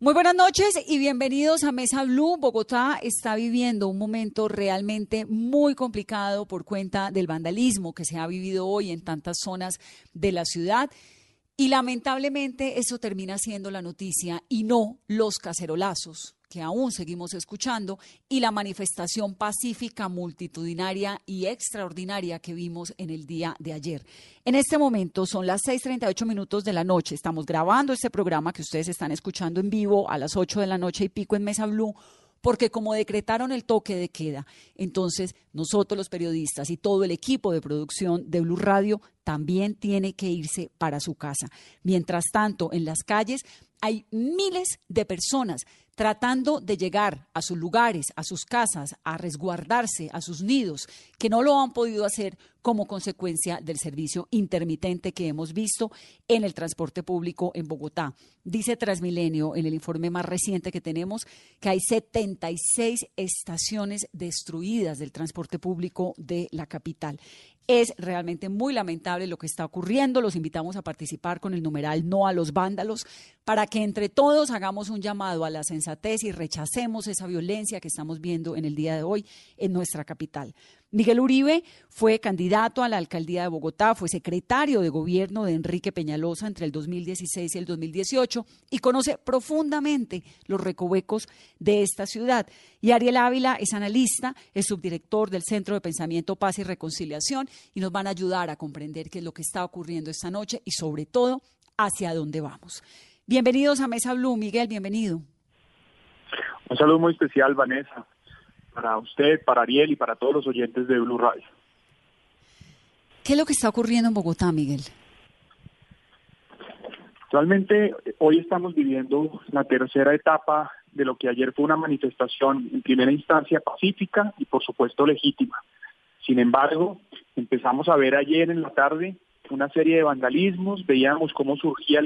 Muy buenas noches y bienvenidos a Mesa Blue. Bogotá está viviendo un momento realmente muy complicado por cuenta del vandalismo que se ha vivido hoy en tantas zonas de la ciudad. Y lamentablemente eso termina siendo la noticia y no los cacerolazos que aún seguimos escuchando y la manifestación pacífica, multitudinaria y extraordinaria que vimos en el día de ayer. En este momento son las 6:38 minutos de la noche. Estamos grabando este programa que ustedes están escuchando en vivo a las 8 de la noche y pico en Mesa Blue porque como decretaron el toque de queda, entonces nosotros los periodistas y todo el equipo de producción de Blue Radio también tiene que irse para su casa. Mientras tanto, en las calles hay miles de personas tratando de llegar a sus lugares, a sus casas, a resguardarse, a sus nidos, que no lo han podido hacer como consecuencia del servicio intermitente que hemos visto en el transporte público en Bogotá. Dice Transmilenio en el informe más reciente que tenemos que hay 76 estaciones destruidas del transporte público de la capital. Es realmente muy lamentable lo que está ocurriendo. Los invitamos a participar con el numeral No a los vándalos para que entre todos hagamos un llamado a la sensatez y rechacemos esa violencia que estamos viendo en el día de hoy en nuestra capital. Miguel Uribe fue candidato a la alcaldía de Bogotá, fue secretario de gobierno de Enrique Peñalosa entre el 2016 y el 2018 y conoce profundamente los recovecos de esta ciudad. Y Ariel Ávila es analista, es subdirector del Centro de Pensamiento Paz y Reconciliación y nos van a ayudar a comprender qué es lo que está ocurriendo esta noche y sobre todo hacia dónde vamos. Bienvenidos a Mesa Blue, Miguel, bienvenido. Un saludo muy especial, Vanessa para usted, para Ariel y para todos los oyentes de Blue Radio. ¿Qué es lo que está ocurriendo en Bogotá, Miguel? Actualmente, hoy estamos viviendo la tercera etapa de lo que ayer fue una manifestación en primera instancia pacífica y por supuesto legítima. Sin embargo, empezamos a ver ayer en la tarde una serie de vandalismos, veíamos cómo surgía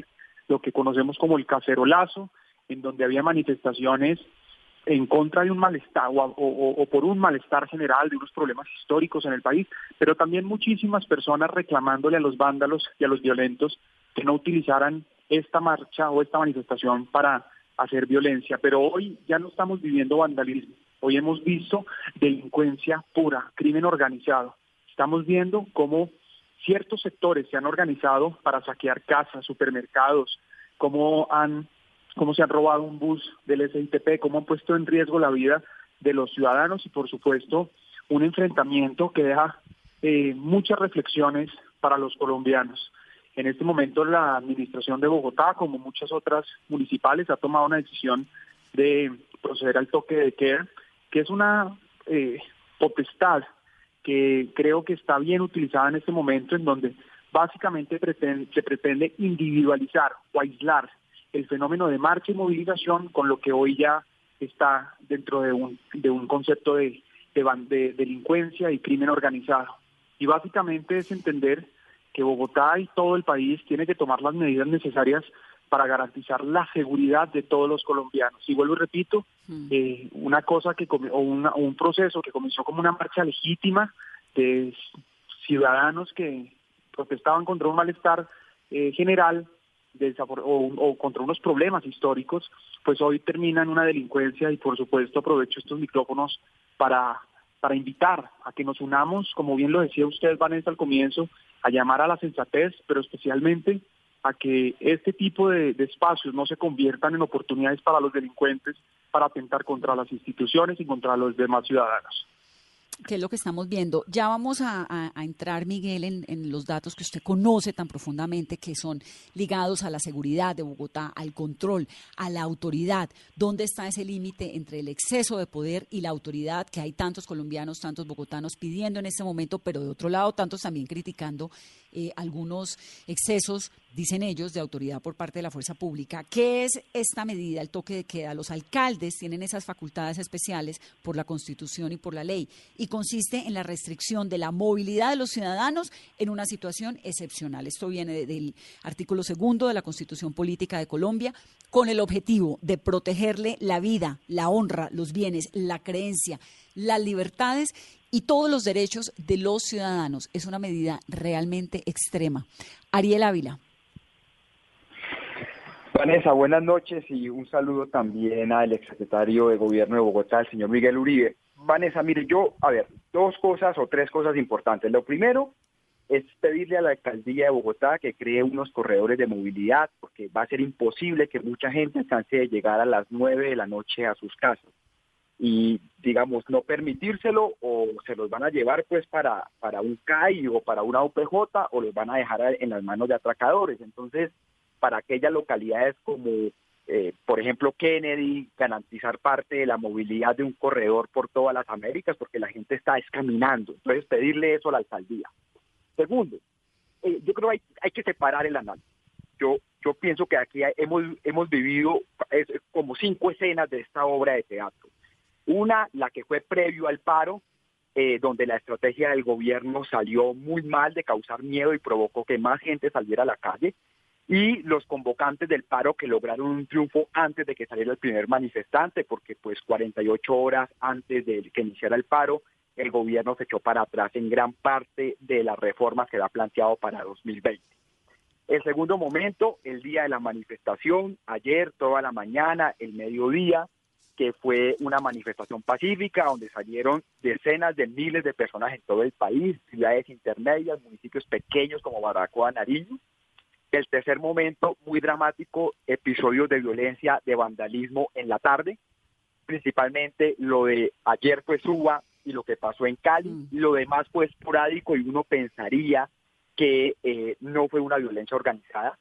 lo que conocemos como el cacerolazo, en donde había manifestaciones en contra de un malestar o, por un malestar general de unos problemas históricos en el país, pero también muchísimas personas reclamándole a los vándalos y a los violentos que no utilizaran esta marcha o esta manifestación para hacer violencia. Pero hoy ya no estamos viviendo vandalismo, hoy hemos visto delincuencia pura, crimen organizado. Estamos viendo cómo ciertos sectores se han organizado para saquear casas, supermercados, cómo han cómo se han robado un bus del SITP, cómo han puesto en riesgo la vida de los ciudadanos y por supuesto un enfrentamiento que deja eh, muchas reflexiones para los colombianos. En este momento la administración de Bogotá, como muchas otras municipales, ha tomado una decisión de proceder al toque de queda, que es una eh, potestad que creo que está bien utilizada en este momento, en donde básicamente se pretende individualizar o aislar el fenómeno de marcha y movilización con lo que hoy ya está dentro de un, de un concepto de, de, delincuencia y crimen organizado. Y básicamente es entender que Bogotá y todo el país tiene que tomar las medidas necesarias para garantizar la seguridad de todos los colombianos. Y vuelvo y repito, mm. eh, una cosa que o, un proceso que comenzó como una marcha legítima de ciudadanos que protestaban contra un malestar eh, general, o, contra unos problemas históricos, pues hoy termina en una delincuencia y por supuesto aprovecho estos micrófonos para, para invitar a que nos unamos, como bien lo decía usted, Vanessa, al comienzo, a llamar a la sensatez, pero especialmente a que este tipo de, espacios no se conviertan en oportunidades para los delincuentes para atentar contra las instituciones y contra los demás ciudadanos que es lo que estamos viendo. Ya vamos a, entrar, Miguel, en, los datos que usted conoce tan profundamente, que son ligados a la seguridad de Bogotá, al control, a la autoridad. ¿Dónde está ese límite entre el exceso de poder y la autoridad que hay tantos colombianos, tantos bogotanos pidiendo en este momento, pero de otro lado, tantos también criticando eh, algunos excesos, dicen ellos, de autoridad por parte de la fuerza pública. ¿Qué es esta medida, el toque de queda? Los alcaldes tienen esas facultades especiales por la Constitución y por la ley y consiste en la restricción de la movilidad de los ciudadanos en una situación excepcional. Esto viene del artículo segundo de la Constitución Política de Colombia con el objetivo de protegerle la vida, la honra, los bienes, la creencia, las libertades y todos los derechos de los ciudadanos. Es una medida realmente extrema. Ariel Ávila. Vanessa, buenas noches y un saludo también al exsecretario de Gobierno de Bogotá, el señor Miguel Uribe. Vanessa, mire, yo, a ver, dos cosas o tres cosas importantes. Lo primero es pedirle a la alcaldía de Bogotá que cree unos corredores de movilidad, porque va a ser imposible que mucha gente alcance de llegar a las nueve de la noche a sus casas. Y, digamos, no permitírselo o se los van a llevar pues para, para un CAI o para una OPJ o los van a dejar en las manos de atracadores. Entonces, para aquellas localidades como, eh, por ejemplo, Kennedy, garantizar parte de la movilidad de un corredor por todas las Américas, porque la gente está escaminando. Entonces, pedirle eso a la alcaldía. Segundo, eh, yo creo que hay, que separar el análisis. Yo, yo pienso que aquí hemos, hemos vivido como cinco escenas de esta obra de teatro. Una, la que fue previo al paro, eh, donde la estrategia del gobierno salió muy mal de causar miedo y provocó que más gente saliera a la calle, y los convocantes del paro que lograron un triunfo antes de que saliera el primer manifestante, porque pues 48 horas antes de que iniciara el paro, el gobierno se echó para atrás en gran parte de las reformas que había planteado para 2020. El segundo momento, el día de la manifestación, ayer, toda la mañana, el mediodía, que fue una manifestación pacífica donde salieron decenas de miles de personas en todo el país, ciudades intermedias, municipios pequeños como Baracoa, Nariño. El tercer momento, muy dramático, episodios de violencia, de vandalismo en la tarde, principalmente lo de ayer fue Suba, y lo que pasó en Cali, mm. lo demás fue esporádico y uno pensaría que eh, no fue una violencia organizada.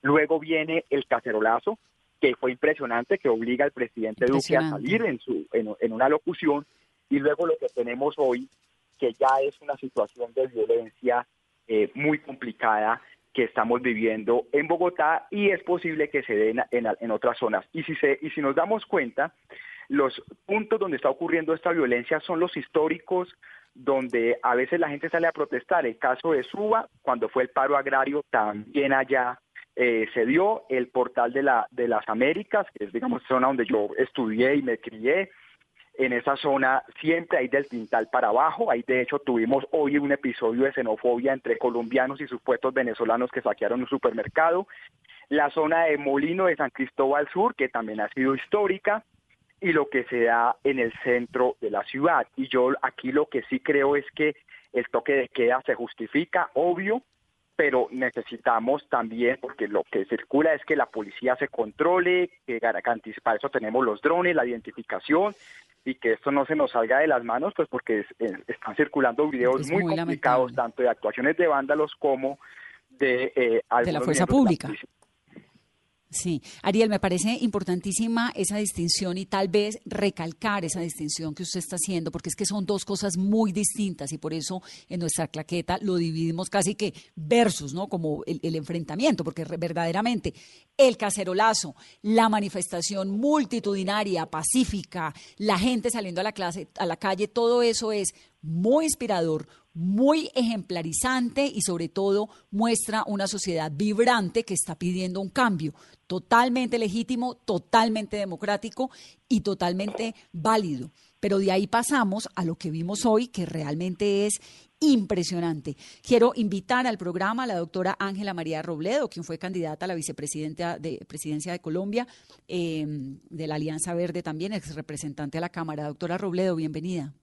Luego viene el cacerolazo, que fue impresionante, que obliga al presidente Duque a salir en, su, en, una locución, y luego lo que tenemos hoy, que ya es una situación de violencia eh, muy complicada que estamos viviendo en Bogotá y es posible que se den en, en, otras zonas. Y si, se, y si nos damos cuenta, los puntos donde está ocurriendo esta violencia son los históricos, donde a veces la gente sale a protestar. El caso de Suba, cuando fue el paro agrario, también allá eh, se dio el portal de, la, de las Américas, que es, digamos, zona donde yo estudié y me crié. En esa zona siempre hay del Tintal para abajo. Ahí, de hecho, tuvimos hoy un episodio de xenofobia entre colombianos y supuestos venezolanos que saquearon un supermercado. La zona de Molino de San Cristóbal Sur, que también ha sido histórica y lo que se da en el centro de la ciudad. Y yo aquí lo que sí creo es que el toque de queda se justifica, obvio, pero necesitamos también, porque lo que circula es que la policía se controle, que para eso tenemos los drones, la identificación, y que esto no se nos salga de las manos, pues porque están circulando videos muy, complicados, tanto de actuaciones de vándalos como de... Eh, de la fuerza pública. Sí, Ariel, me parece importantísima esa distinción y tal vez recalcar esa distinción que usted está haciendo, porque es que son dos cosas muy distintas y por eso en nuestra claqueta lo dividimos casi que versus, ¿no? Como el, enfrentamiento, porque verdaderamente el cacerolazo, la manifestación multitudinaria, pacífica, la gente saliendo a la, clase, a la calle, todo eso es muy inspirador, muy ejemplarizante y sobre todo muestra una sociedad vibrante que está pidiendo un cambio totalmente legítimo, totalmente democrático y totalmente válido. Pero de ahí pasamos a lo que vimos hoy, que realmente es impresionante. Quiero invitar al programa a la doctora Ángela María Robledo, quien fue candidata a la vicepresidenta de Presidencia de Colombia, eh, de la Alianza Verde también, ex representante a la Cámara. Doctora Robledo, bienvenida.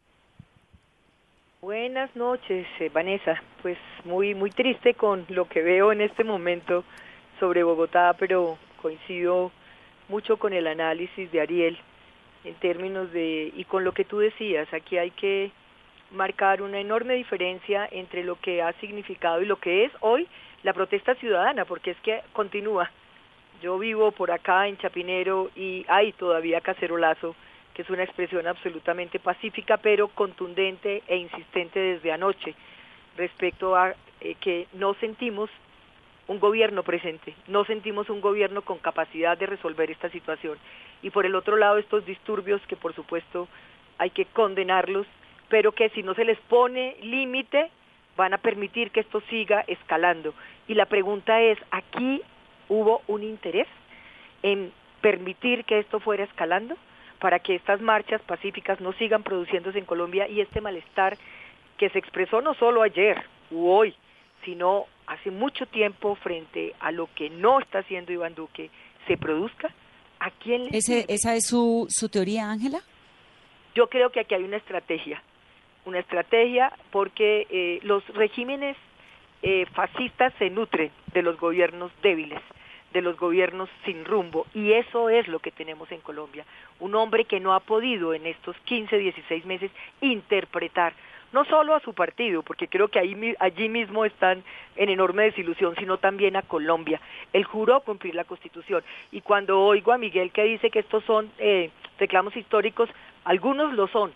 Buenas noches, eh, Vanessa. Pues muy muy triste con lo que veo en este momento sobre Bogotá, pero coincido mucho con el análisis de Ariel en términos de y con lo que tú decías, aquí hay que marcar una enorme diferencia entre lo que ha significado y lo que es hoy la protesta ciudadana, porque es que continúa. Yo vivo por acá en Chapinero y hay todavía cacerolazo es una expresión absolutamente pacífica, pero contundente e insistente desde anoche respecto a eh, que no sentimos un gobierno presente, no sentimos un gobierno con capacidad de resolver esta situación. Y por el otro lado, estos disturbios que por supuesto hay que condenarlos, pero que si no se les pone límite, van a permitir que esto siga escalando. Y la pregunta es, ¿aquí hubo un interés en permitir que esto fuera escalando? Para que estas marchas pacíficas no sigan produciéndose en Colombia y este malestar que se expresó no solo ayer u hoy, sino hace mucho tiempo frente a lo que no está haciendo Iván Duque, se produzca, ¿a quién le Ese, ¿Esa es su, su teoría, Ángela? Yo creo que aquí hay una estrategia, una estrategia porque eh, los regímenes eh, fascistas se nutren de los gobiernos débiles de los gobiernos sin rumbo. Y eso es lo que tenemos en Colombia. Un hombre que no ha podido en estos 15, 16 meses interpretar no solo a su partido, porque creo que ahí, allí mismo están en enorme desilusión, sino también a Colombia. Él juró cumplir la Constitución. Y cuando oigo a Miguel que dice que estos son eh, reclamos históricos, algunos lo son,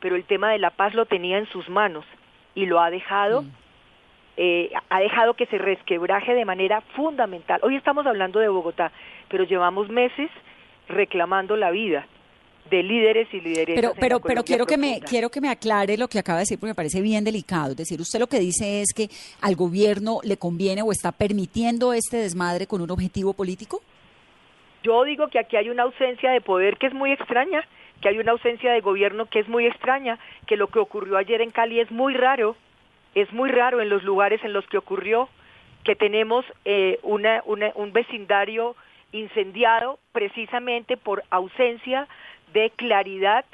pero el tema de la paz lo tenía en sus manos y lo ha dejado mm. Eh, ha dejado que se resquebraje de manera fundamental. Hoy estamos hablando de Bogotá, pero llevamos meses reclamando la vida de líderes y lideresas. Pero, pero, pero quiero que me quiero que me aclare lo que acaba de decir porque me parece bien delicado. Es decir, usted lo que dice es que al gobierno le conviene o está permitiendo este desmadre con un objetivo político. Yo digo que aquí hay una ausencia de poder que es muy extraña, que hay una ausencia de gobierno que es muy extraña, que lo que ocurrió ayer en Cali es muy raro es muy raro en los lugares en los que ocurrió que tenemos eh, una, un vecindario incendiado precisamente por ausencia de claridad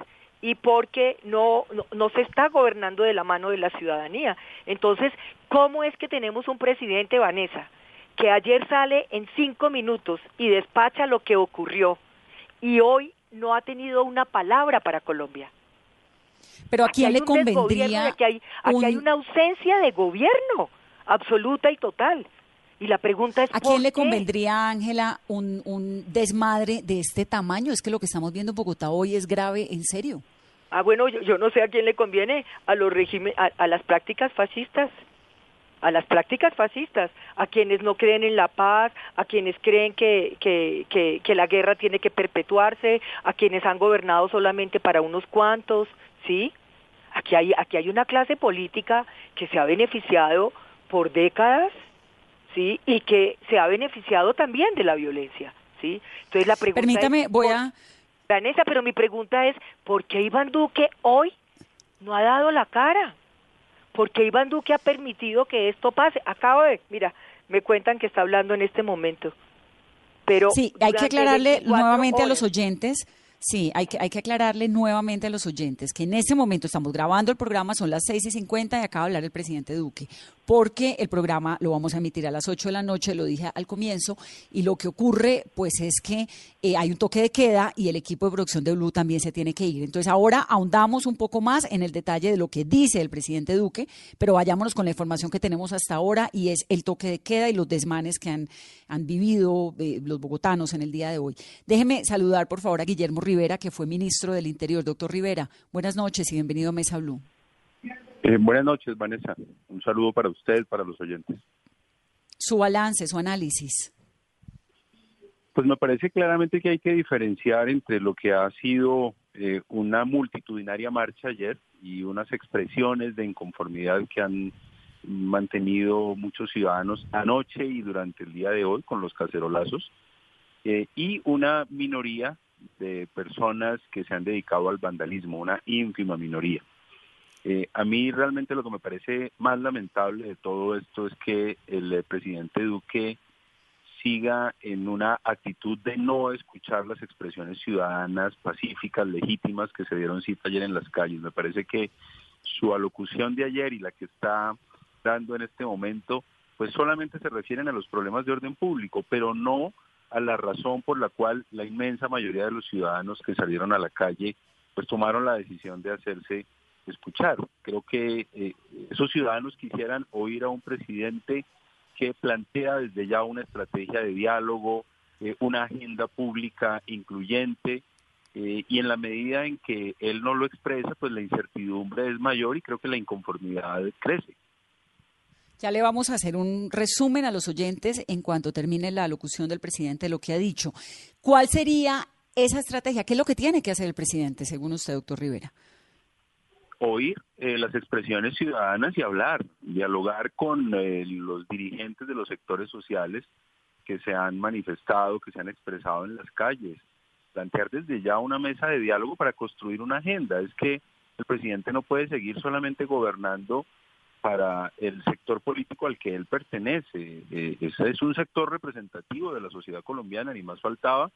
y porque no, no, no, se está gobernando de la mano de la ciudadanía. Entonces, ¿cómo es que tenemos un presidente, Vanessa, que ayer sale en cinco minutos y despacha lo que ocurrió y hoy no ha tenido una palabra para Colombia? Pero a quién le convendría. Aquí hay, aquí hay una ausencia de gobierno absoluta y total. Y la pregunta es. ¿A quién le convendría, Ángela, un, un desmadre de este tamaño? Es que lo que estamos viendo en Bogotá hoy es grave, en serio. Ah, bueno, yo, yo no sé a quién le conviene, a los regímenes, a, las prácticas fascistas a las prácticas fascistas, a quienes no creen en la paz, a quienes creen que, que, que, que, la guerra tiene que perpetuarse, a quienes han gobernado solamente para unos cuantos, ¿sí? Aquí hay, aquí hay una clase política que se ha beneficiado por décadas, ¿sí? Y que se ha beneficiado también de la violencia, ¿sí? Entonces la pregunta Permítame, voy a... Vanessa, pero mi pregunta es, ¿por qué Iván Duque hoy no ha dado la cara? ¿Por qué Iván Duque ha permitido que esto pase? Acabo de, mira, me cuentan que está hablando en este momento. Pero sí, hay que aclararle nuevamente a los oyentes Sí, hay que, hay que aclararle nuevamente a los oyentes que en este momento estamos grabando el programa, son las 6 y 50 y acaba de hablar el presidente Duque porque el programa lo vamos a emitir a las 8 de la noche, lo dije al comienzo, y lo que ocurre pues es que eh, hay un toque de queda y el equipo de producción de Blue también se tiene que ir. Entonces ahora ahondamos un poco más en el detalle de lo que dice el presidente Duque, pero vayámonos con la información que tenemos hasta ahora y es el toque de queda y los desmanes que han, han vivido eh, los bogotanos en el día de hoy. Déjeme saludar por favor a Guillermo Rivera, que fue ministro del Interior. Doctor Rivera, buenas noches y bienvenido a Mesa Blue. Eh, buenas noches, Vanessa. Un saludo para usted, para los oyentes. Su balance, su análisis. Pues me parece claramente que hay que diferenciar entre lo que ha sido eh, una multitudinaria marcha ayer y unas expresiones de inconformidad que han mantenido muchos ciudadanos anoche y durante el día de hoy con los cacerolazos, eh, y una minoría de personas que se han dedicado al vandalismo, una ínfima minoría. Eh, a mí realmente lo que me parece más lamentable de todo esto es que el eh, presidente Duque siga en una actitud de no escuchar las expresiones ciudadanas pacíficas, legítimas que se dieron cita ayer en las calles. Me parece que su alocución de ayer y la que está dando en este momento, pues solamente se refieren a los problemas de orden público, pero no a la razón por la cual la inmensa mayoría de los ciudadanos que salieron a la calle, pues tomaron la decisión de hacerse escuchar. Creo que eh, esos ciudadanos quisieran oír a un presidente que plantea desde ya una estrategia de diálogo, eh, una agenda pública incluyente, eh, y en la medida en que él no lo expresa, pues la incertidumbre es mayor y creo que la inconformidad crece. Ya le vamos a hacer un resumen a los oyentes en cuanto termine la locución del presidente de lo que ha dicho. ¿Cuál sería esa estrategia? ¿Qué es lo que tiene que hacer el presidente, según usted, doctor Rivera? Oír eh, las expresiones ciudadanas y hablar, dialogar con eh, los dirigentes de los sectores sociales que se han manifestado, que se han expresado en las calles, plantear desde ya una mesa de diálogo para construir una agenda. Es que el presidente no puede seguir solamente gobernando para el sector político al que él pertenece. Eh, ese es un sector representativo de la sociedad colombiana, ni más faltaba,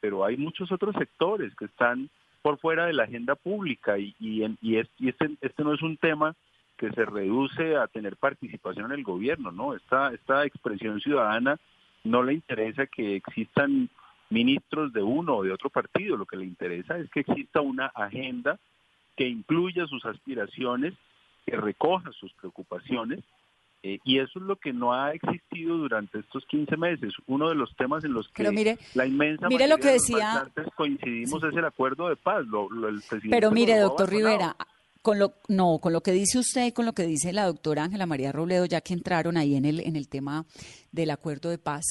pero hay muchos otros sectores que están por fuera de la agenda pública y, y, y, este, este no es un tema que se reduce a tener participación en el gobierno, ¿no? Esta, esta expresión ciudadana no le interesa que existan ministros de uno o de otro partido, lo que le interesa es que exista una agenda que incluya sus aspiraciones, que recoja sus preocupaciones, eh, y eso es lo que no ha existido durante estos 15 meses. Uno de los temas en los que la inmensa mire lo que decía, coincidimos es el acuerdo de paz. Pero mire, doctor Rivera, con lo, no, con lo que dice usted y con lo que dice la doctora Ángela María Robledo, ya que entraron ahí en el, en el tema del acuerdo de paz,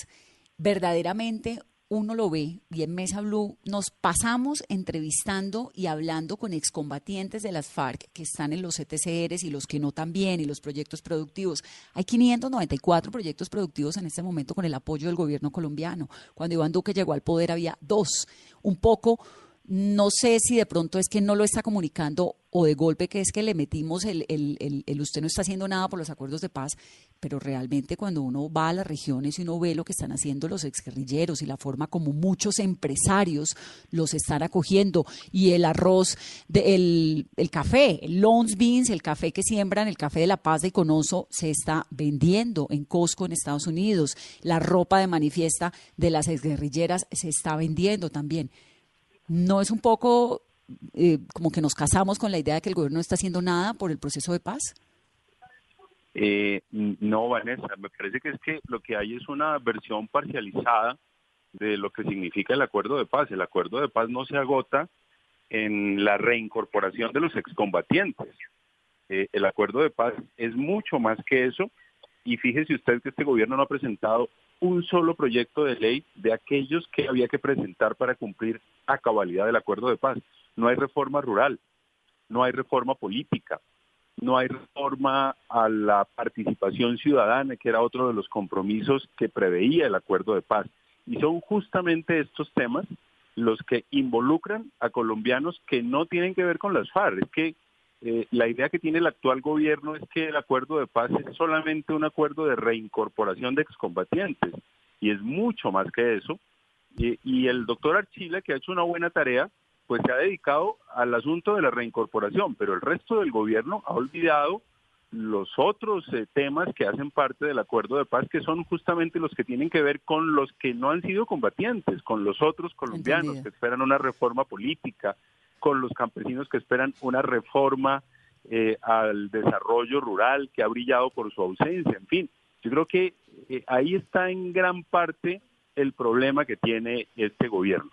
verdaderamente uno lo ve y en Mesa Blue nos pasamos entrevistando y hablando con excombatientes de las FARC que están en los ETCRs y los que no también y los proyectos productivos. Hay 594 proyectos productivos en este momento con el apoyo del gobierno colombiano. Cuando Iván Duque llegó al poder había dos. Un poco no sé si de pronto es que no lo está comunicando o de golpe que es que le metimos el, el, el, usted no está haciendo nada por los acuerdos de paz, pero realmente cuando uno va a las regiones y uno ve lo que están haciendo los exguerrilleros y la forma como muchos empresarios los están acogiendo y el arroz, de, el, el café, el Lons Beans, el café que siembran, el café de La Paz de Conoso se está vendiendo en Costco en Estados Unidos, la ropa de manifiesta de las exguerrilleras se está vendiendo también. ¿No es un poco eh, como que nos casamos con la idea de que el gobierno no está haciendo nada por el proceso de paz? Eh, no, Vanessa, me parece que es que lo que hay es una versión parcializada de lo que significa el acuerdo de paz. El acuerdo de paz no se agota en la reincorporación de los excombatientes. Eh, el acuerdo de paz es mucho más que eso y fíjese usted que este gobierno no ha presentado un solo proyecto de ley de aquellos que había que presentar para cumplir a cabalidad del acuerdo de paz. No hay reforma rural, no hay reforma política, no hay reforma a la participación ciudadana, que era otro de los compromisos que preveía el acuerdo de paz. Y son justamente estos temas los que involucran a colombianos que no tienen que ver con las FARC. Es que eh, la idea que tiene el actual gobierno es que el acuerdo de paz es solamente un acuerdo de reincorporación de excombatientes y es mucho más que eso. Y, el doctor Archila, que ha hecho una buena tarea, pues se ha dedicado al asunto de la reincorporación, pero el resto del gobierno ha olvidado los otros eh, temas que hacen parte del acuerdo de paz, que son justamente los que tienen que ver con los que no han sido combatientes, con los otros colombianos que esperan una reforma política, con los campesinos que esperan una reforma eh, al desarrollo rural que ha brillado por su ausencia, en fin, yo creo que eh, ahí está en gran parte el problema que tiene este gobierno.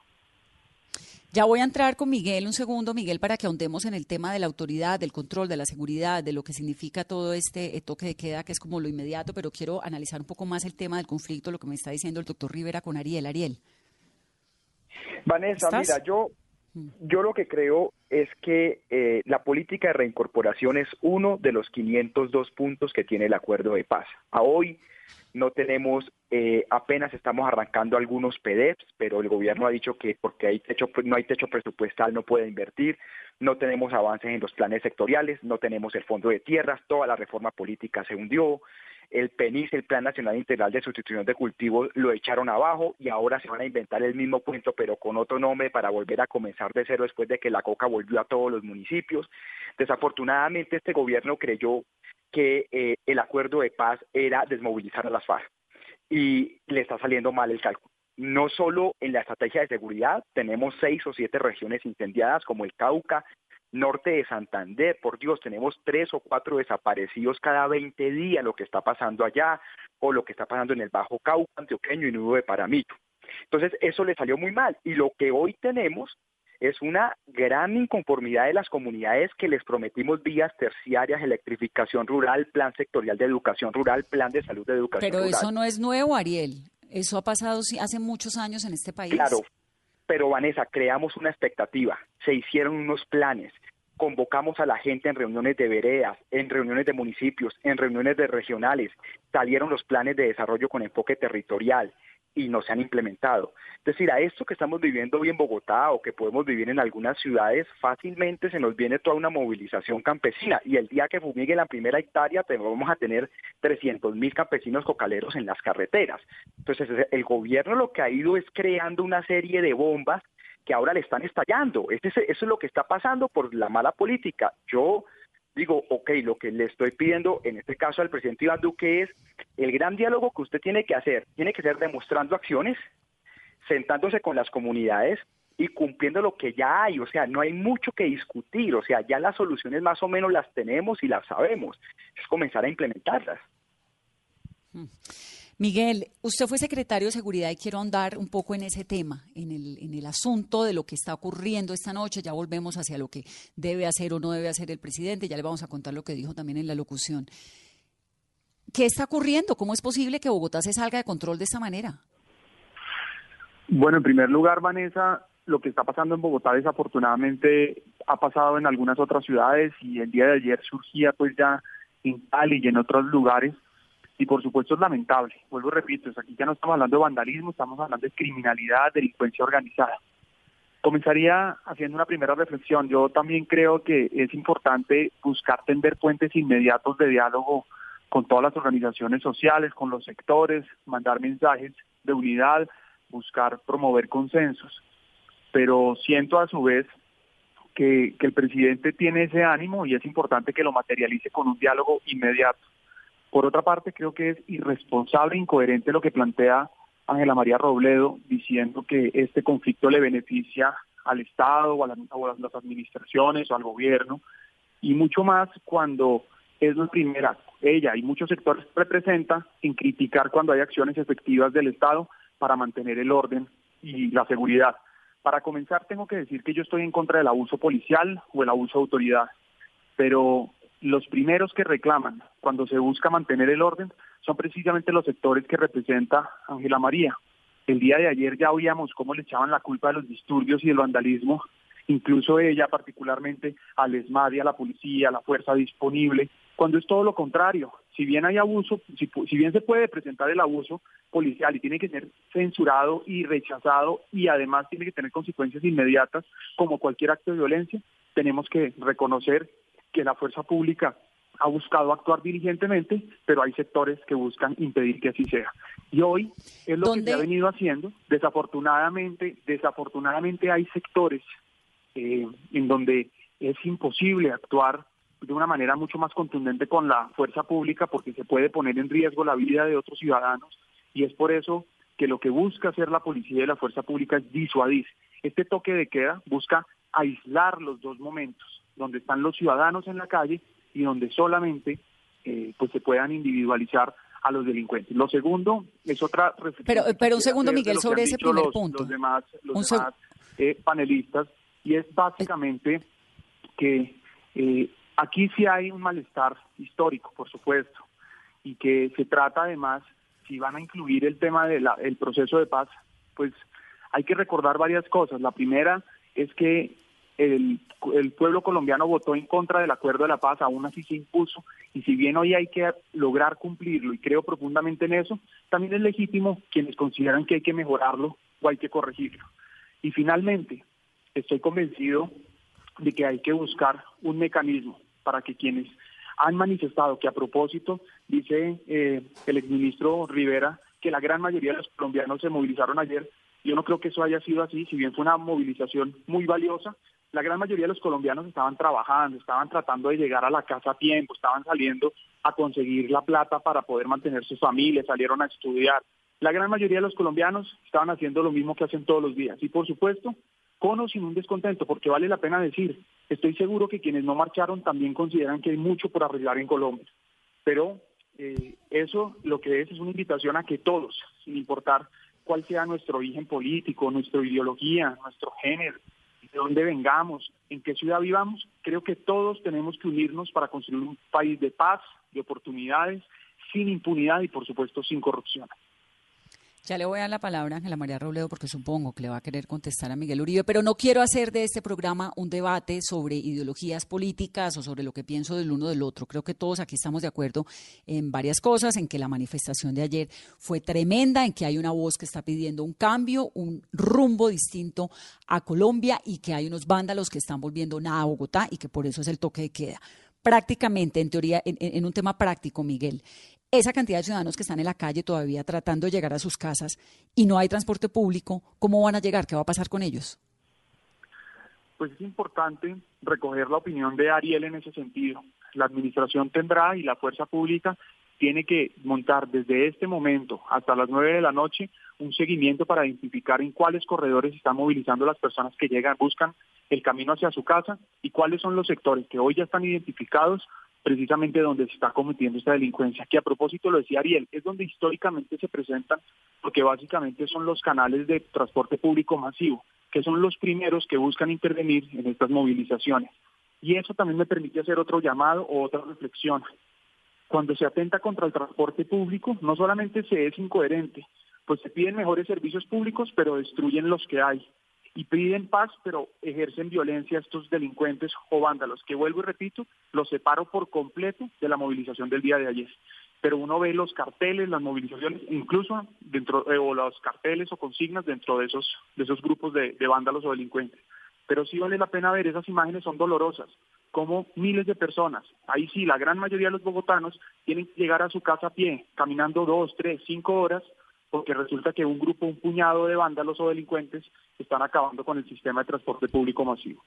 Ya voy a entrar con Miguel un segundo, Miguel, para que ahondemos en el tema de la autoridad, del control, de la seguridad, de lo que significa todo este eh, toque de queda, que es como lo inmediato, pero quiero analizar un poco más el tema del conflicto, lo que me está diciendo el doctor Rivera con Ariel. Ariel. Vanessa, mira, yo yo lo que creo es que eh, la política de reincorporación es uno de los 502 puntos que tiene el acuerdo de paz. A hoy no tenemos, eh, apenas estamos arrancando algunos PDEPs, pero el gobierno ha dicho que porque hay techo, no hay techo presupuestal no puede invertir, no tenemos avances en los planes sectoriales, no tenemos el fondo de tierras, toda la reforma política se hundió, el PENIS, el Plan Nacional Integral de Sustitución de Cultivos, lo echaron abajo y ahora se van a inventar el mismo punto, pero con otro nombre para volver a comenzar de cero después de que la coca volvió a todos los municipios. Desafortunadamente este gobierno creyó que eh, el acuerdo de paz era desmovilizar a las FARC y le está saliendo mal el cálculo. No solo en la estrategia de seguridad, tenemos seis o siete regiones incendiadas como el Cauca, norte de Santander, por Dios, tenemos tres o cuatro desaparecidos cada 20 días, lo que está pasando allá, o lo que está pasando en el Bajo Cauca, Antioqueño y Nudo de Paramito. Entonces, eso le salió muy mal. Y lo que hoy tenemos es una gran inconformidad de las comunidades que les prometimos vías terciarias, electrificación rural, plan sectorial de educación rural, plan de salud de educación Pero rural. eso no es nuevo, Ariel. Eso ha pasado hace muchos años en este país. Claro, pero Vanessa, creamos una expectativa, se hicieron unos planes, convocamos a la gente en reuniones de veredas, en reuniones de municipios, en reuniones de regionales, salieron los planes de desarrollo con enfoque territorial y no se han implementado. Es decir, a esto que estamos viviendo hoy en Bogotá o que podemos vivir en algunas ciudades, fácilmente se nos viene toda una movilización campesina y el día que fumigue la primera hectárea vamos a tener 300 mil campesinos cocaleros en las carreteras. Entonces, el gobierno lo que ha ido es creando una serie de bombas que ahora le están estallando. Eso es lo que está pasando por la mala política. Yo digo, ok, lo que le estoy pidiendo en este caso al presidente Iván Duque es el gran diálogo que usted tiene que hacer, tiene que ser demostrando acciones, sentándose con las comunidades y cumpliendo lo que ya hay, o sea, no hay mucho que discutir, o sea, ya las soluciones más o menos las tenemos y las sabemos, es comenzar a implementarlas. Hmm. Miguel, usted fue secretario de Seguridad y quiero andar un poco en ese tema, en el, en el asunto de lo que está ocurriendo esta noche. Ya volvemos hacia lo que debe hacer o no debe hacer el presidente. Ya le vamos a contar lo que dijo también en la locución. ¿Qué está ocurriendo? ¿Cómo es posible que Bogotá se salga de control de esta manera? Bueno, en primer lugar, Vanessa, lo que está pasando en Bogotá desafortunadamente ha pasado en algunas otras ciudades y el día de ayer surgía pues ya en Cali y en otros lugares y por supuesto es lamentable. Vuelvo y repito, aquí ya no estamos hablando de vandalismo, estamos hablando de criminalidad, delincuencia organizada. Comenzaría haciendo una primera reflexión. Yo también creo que es importante buscar tender puentes inmediatos de diálogo con todas las organizaciones sociales, con los sectores, mandar mensajes de unidad, buscar promover consensos. Pero siento a su vez que, que el presidente tiene ese ánimo y es importante que lo materialice con un diálogo inmediato. Por otra parte, creo que es irresponsable e incoherente lo que plantea Ángela María Robledo diciendo que este conflicto le beneficia al Estado o a, las administraciones o al gobierno, y mucho más cuando es la primera, ella y muchos sectores representa en criticar cuando hay acciones efectivas del Estado para mantener el orden y la seguridad. Para comenzar, tengo que decir que yo estoy en contra del abuso policial o el abuso de autoridad, pero los primeros que reclaman cuando se busca mantener el orden son precisamente los sectores que representa Ángela María. El día de ayer ya oíamos cómo le echaban la culpa de los disturbios y del vandalismo, incluso ella particularmente al ESMAD y a la policía, a la fuerza disponible, cuando es todo lo contrario. Si bien hay abuso, si, si bien se puede presentar el abuso policial y tiene que ser censurado y rechazado y además tiene que tener consecuencias inmediatas como cualquier acto de violencia, tenemos que reconocer que la fuerza pública ha buscado actuar diligentemente, pero hay sectores que buscan impedir que así sea. Y hoy es lo que se ha venido haciendo. Desafortunadamente, desafortunadamente hay sectores eh, en donde es imposible actuar de una manera mucho más contundente con la fuerza pública porque se puede poner en riesgo la vida de otros ciudadanos y es por eso que lo que busca hacer la policía y la fuerza pública es disuadir. Este toque de queda busca aislar los dos momentos donde están los ciudadanos en la calle y donde solamente eh, pues se puedan individualizar a los delincuentes. Lo segundo es otra Pero, pero un segundo, Miguel, sobre ese primer punto. Los demás, los demás eh, panelistas, y es básicamente que eh, aquí sí hay un malestar histórico, por supuesto, y que se trata además, si van a incluir el tema del proceso de paz, pues hay que recordar varias cosas. La primera es que el, el, pueblo colombiano votó en contra del acuerdo de la paz, aún así se impuso, y si bien hoy hay que lograr cumplirlo, y creo profundamente en eso, también es legítimo quienes consideran que hay que mejorarlo o hay que corregirlo. Y finalmente, estoy convencido de que hay que buscar un mecanismo para que quienes han manifestado que a propósito, dice eh, el exministro Rivera, que la gran mayoría de los colombianos se movilizaron ayer, yo no creo que eso haya sido así, si bien fue una movilización muy valiosa, la gran mayoría de los colombianos estaban trabajando, estaban tratando de llegar a la casa a tiempo, estaban saliendo a conseguir la plata para poder mantener sus familias, salieron a estudiar. La gran mayoría de los colombianos estaban haciendo lo mismo que hacen todos los días. Y por supuesto, con o sin un descontento, porque vale la pena decir, estoy seguro que quienes no marcharon también consideran que hay mucho por arreglar en Colombia. Pero eh, eso lo que es es una invitación a que todos, sin importar cuál sea nuestro origen político, nuestra ideología, nuestro género, de dónde vengamos, en qué ciudad vivamos, creo que todos tenemos que unirnos para construir un país de paz, de oportunidades, sin impunidad y por supuesto sin corrupción. Ya le voy a dar la palabra a Ángela María Robledo porque supongo que le va a querer contestar a Miguel Uribe, pero no quiero hacer de este programa un debate sobre ideologías políticas o sobre lo que pienso del uno del otro. Creo que todos aquí estamos de acuerdo en varias cosas, en que la manifestación de ayer fue tremenda, en que hay una voz que está pidiendo un cambio, un rumbo distinto a Colombia y que hay unos vándalos que están volviendo nada a Bogotá y que por eso es el toque de queda prácticamente, en teoría, en, un tema práctico, Miguel, esa cantidad de ciudadanos que están en la calle todavía tratando de llegar a sus casas y no hay transporte público, ¿cómo van a llegar? ¿Qué va a pasar con ellos? Pues es importante recoger la opinión de Ariel en ese sentido. La administración tendrá y la fuerza pública tiene que montar desde este momento hasta las nueve de la noche un seguimiento para identificar en cuáles corredores están movilizando las personas que llegan, buscan el camino hacia su casa y cuáles son los sectores que hoy ya están identificados precisamente donde se está cometiendo esta delincuencia, que a propósito lo decía Ariel, es donde históricamente se presentan, porque básicamente son los canales de transporte público masivo, que son los primeros que buscan intervenir en estas movilizaciones. Y eso también me permite hacer otro llamado o otra reflexión. Cuando se atenta contra el transporte público, no solamente se es incoherente, pues se piden mejores servicios públicos, pero destruyen los que hay y piden paz, pero ejercen violencia a estos delincuentes o vándalos, que vuelvo y repito, los separo por completo de la movilización del día de ayer. Pero uno ve los carteles, las movilizaciones, incluso dentro, eh, o los carteles o consignas dentro de esos, de esos grupos de, de vándalos o delincuentes. Pero sí vale la pena ver, esas imágenes son dolorosas, como miles de personas, ahí sí, la gran mayoría de los bogotanos tienen que llegar a su casa a pie, caminando dos, tres, cinco horas, porque resulta que un grupo, un puñado de vándalos o delincuentes están acabando con el sistema de transporte público masivo.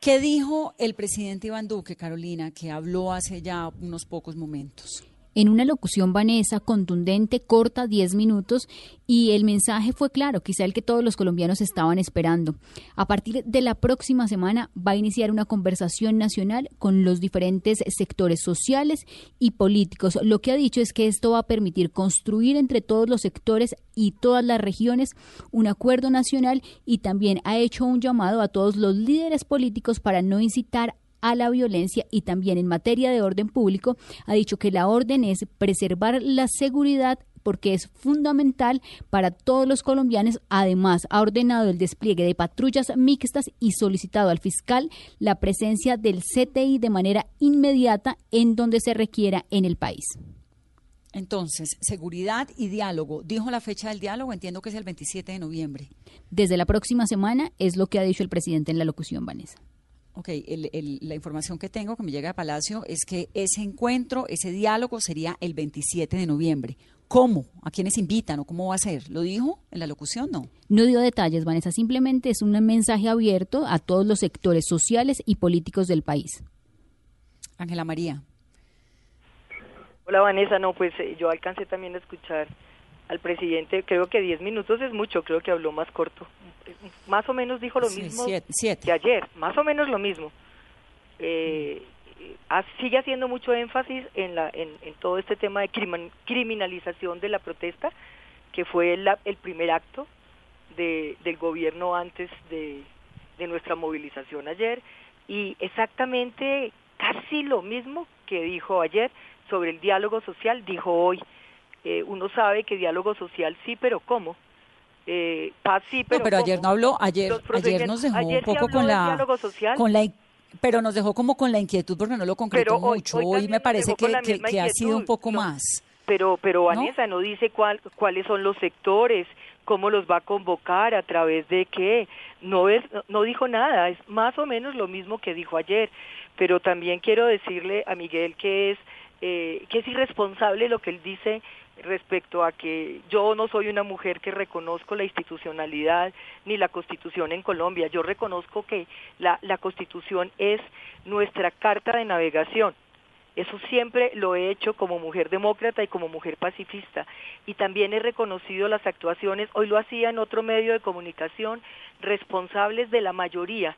¿Qué dijo el presidente Iván Duque, Carolina, que habló hace ya unos pocos momentos? En una locución Vanessa contundente, corta, 10 minutos, y el mensaje fue claro, quizá el que todos los colombianos estaban esperando. A partir de la próxima semana va a iniciar una conversación nacional con los diferentes sectores sociales y políticos. Lo que ha dicho es que esto va a permitir construir entre todos los sectores y todas las regiones un acuerdo nacional y también ha hecho un llamado a todos los líderes políticos para no incitar a la violencia y también en materia de orden público ha dicho que la orden es preservar la seguridad porque es fundamental para todos los colombianos. Además, ha ordenado el despliegue de patrullas mixtas y solicitado al fiscal la presencia del CTI de manera inmediata en donde se requiera en el país. Entonces, seguridad y diálogo. Dijo la fecha del diálogo, entiendo que es el 27 de noviembre. Desde la próxima semana es lo que ha dicho el presidente en la locución, Vanessa. Ok, la información que tengo que me llega a Palacio es que ese encuentro, ese diálogo sería el 27 de noviembre. ¿Cómo? ¿A quiénes invitan o cómo va a ser? ¿Lo dijo en la locución? No. No dio detalles, Vanessa. Simplemente es un mensaje abierto a todos los sectores sociales y políticos del país. Ángela María. Hola, Vanessa. No, pues eh, yo alcancé también a escuchar al presidente. Creo que 10 minutos es mucho, creo que habló más corto más o menos dijo lo mismo que ayer, más o menos lo mismo. Eh, sigue haciendo mucho énfasis en, la, en, todo este tema de criminalización de la protesta, que fue el primer acto de, del gobierno antes de, de nuestra movilización ayer, y exactamente casi lo mismo que dijo ayer sobre el diálogo social, dijo hoy. Eh, uno sabe que diálogo social sí, pero ¿cómo? eh, pero, no, pero ayer no habló, ayer, ayer nos dejó un poco con la, con la, pero nos dejó como con la inquietud porque no lo concretó mucho. Hoy, me parece que, que, ha sido un poco más. Pero, pero Vanessa ¿no? dice cuál, cuáles son los sectores, cómo los va a convocar, a través de qué. No es, no dijo nada, es más o menos lo mismo que dijo ayer. Pero también quiero decirle a Miguel que es eh, que es irresponsable lo que él dice respecto a que yo no soy una mujer que reconozco la institucionalidad ni la constitución en Colombia. Yo reconozco que la, la constitución es nuestra carta de navegación. Eso siempre lo he hecho como mujer demócrata y como mujer pacifista. Y también he reconocido las actuaciones, hoy lo hacía en otro medio de comunicación, responsables de la mayoría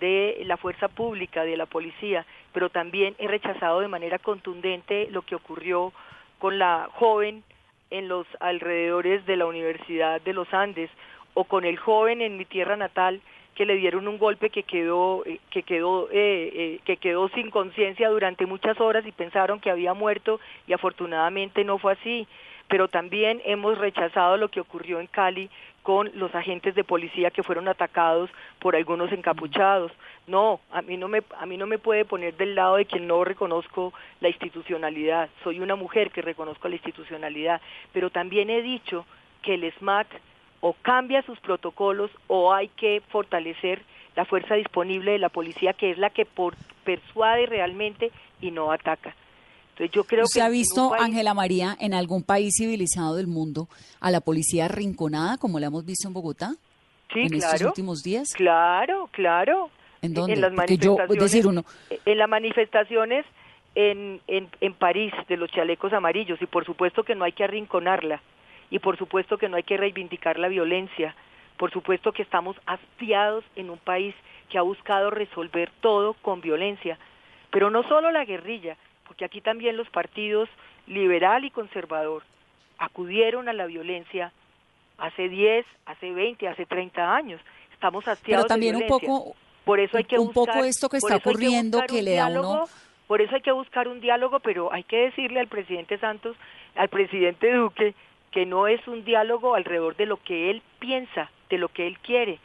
de la fuerza pública, de la policía, pero también he rechazado de manera contundente lo que ocurrió con la joven en los alrededores de la Universidad de los Andes o con el joven en mi tierra natal que le dieron un golpe que quedó eh, que quedó eh, eh, que quedó sin conciencia durante muchas horas y pensaron que había muerto y afortunadamente no fue así. Pero también hemos rechazado lo que ocurrió en Cali con los agentes de policía que fueron atacados por algunos encapuchados. No, a mí no me a mí no me puede poner del lado de quien no reconozco la institucionalidad. Soy una mujer que reconozco la institucionalidad, pero también he dicho que el SMAT o cambia sus protocolos o hay que fortalecer la fuerza disponible de la policía que es la que por, persuade realmente y no ataca. Entonces yo creo ¿Se que ha visto, Ángela María, en algún país civilizado del mundo a la policía rinconada como la hemos visto en Bogotá? Sí, en claro. estos últimos días. Claro, claro. ¿En dónde? En las Porque yo, manifestaciones. es decir, uno, En las manifestaciones en, en, en París de los chalecos amarillos y por supuesto que no hay que arrinconarla y por supuesto que no hay que reivindicar la violencia. Por supuesto que estamos hastiados en un país que ha buscado resolver todo con violencia. Pero no solo la guerrilla, porque aquí también los partidos liberal y conservador acudieron a la violencia hace 10, hace 20, hace 30 años. Estamos hastiados pero también de un poco, por eso hay que un poco esto que está ocurriendo que le da a uno diálogo, por eso hay que buscar un diálogo, pero hay que decirle al presidente Santos, al presidente Duque, que no es un diálogo alrededor de lo que él piensa, de lo que él quiere.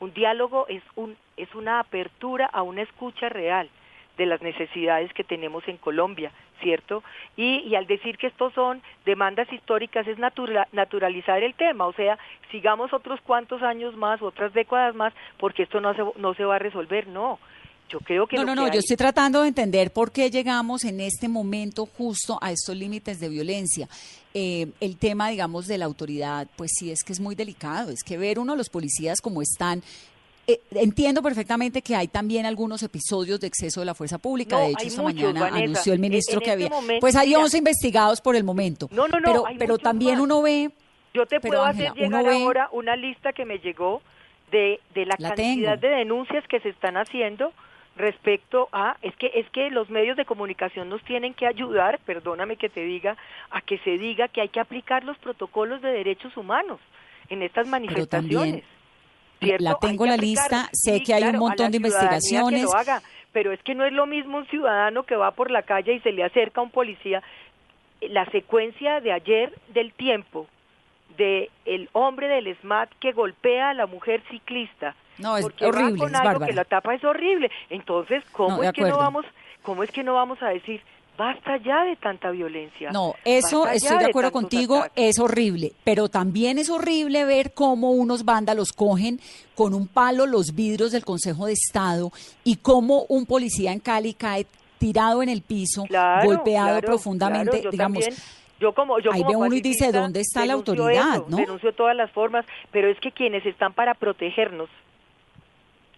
Un diálogo es un es una apertura a una escucha real de las necesidades que tenemos en Colombia, ¿cierto? Y, y al decir que estos son demandas históricas es natura- naturalizar el tema, o sea, sigamos otros cuantos años más, otras décadas más, porque esto no se, no se va a resolver, no. Yo creo que No, no, no, hay- yo estoy tratando de entender por qué llegamos en este momento justo a estos límites de violencia. Eh, el tema, digamos, de la autoridad, pues sí es que es muy delicado, es que ver uno a los policías como están... eh, entiendo perfectamente que hay también algunos episodios de exceso de la fuerza pública. No, de hecho, esta muchos, mañana Vanessa. anunció el ministro en que este había. momento, pues hay mira. 11 investigados por el momento. No, no, no, Pero, también más. uno ve. Yo te puedo Ángela, hacer llegar ve- ahora una lista que me llegó de, de la, La cantidad tengo. de denuncias que se están haciendo respecto a es que es que los medios de comunicación nos tienen que ayudar, perdóname que te diga, a que se diga que hay que aplicar los protocolos de derechos humanos en estas Pero manifestaciones. ¿Cierto? la tengo la lista, sé Sí, que hay un claro, montón de investigaciones. Que lo haga, pero es que no es lo mismo un ciudadano que va por la calle y se le acerca a un policía. La secuencia de ayer del tiempo de el hombre del SMAT que golpea a la mujer ciclista. No, es porque va horrible, con es algo que la tapa es horrible. Entonces, ¿cómo No, es que no vamos, cómo es que no vamos a decir basta ya de tanta violencia? No, eso estoy de acuerdo contigo, ataques. es horrible, pero también es horrible ver cómo unos vándalos cogen con un palo los vidrios del Consejo de Estado y cómo un policía en Cali cae tirado en el piso, Claro, golpeado claro, profundamente, claro, yo digamos. también, yo como yo ahí como ve uno y dice, ¿dónde está la autoridad, eso, no? Denuncio todas las formas, pero es que quienes están para protegernos,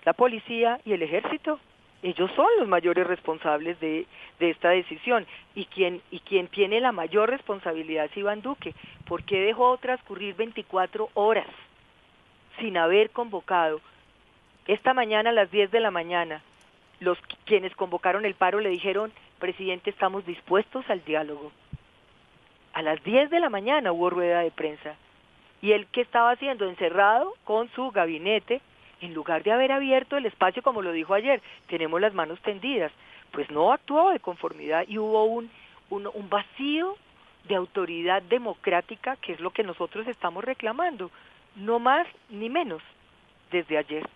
la policía y el ejército, ellos son los mayores responsables de, de esta decisión y quien y tiene la mayor responsabilidad es Iván Duque, porque dejó transcurrir 24 horas sin haber convocado. Esta mañana a las 10 de la mañana, los qu- quienes convocaron el paro le dijeron, presidente, estamos dispuestos al diálogo. A las 10 de la mañana hubo rueda de prensa. ¿Y él qué estaba haciendo? Encerrado con su gabinete, en lugar de haber abierto el espacio, como lo dijo ayer, tenemos las manos tendidas. Pues no actuó de conformidad y hubo un, un, vacío de autoridad democrática, que es lo que nosotros estamos reclamando. No más ni menos desde ayer.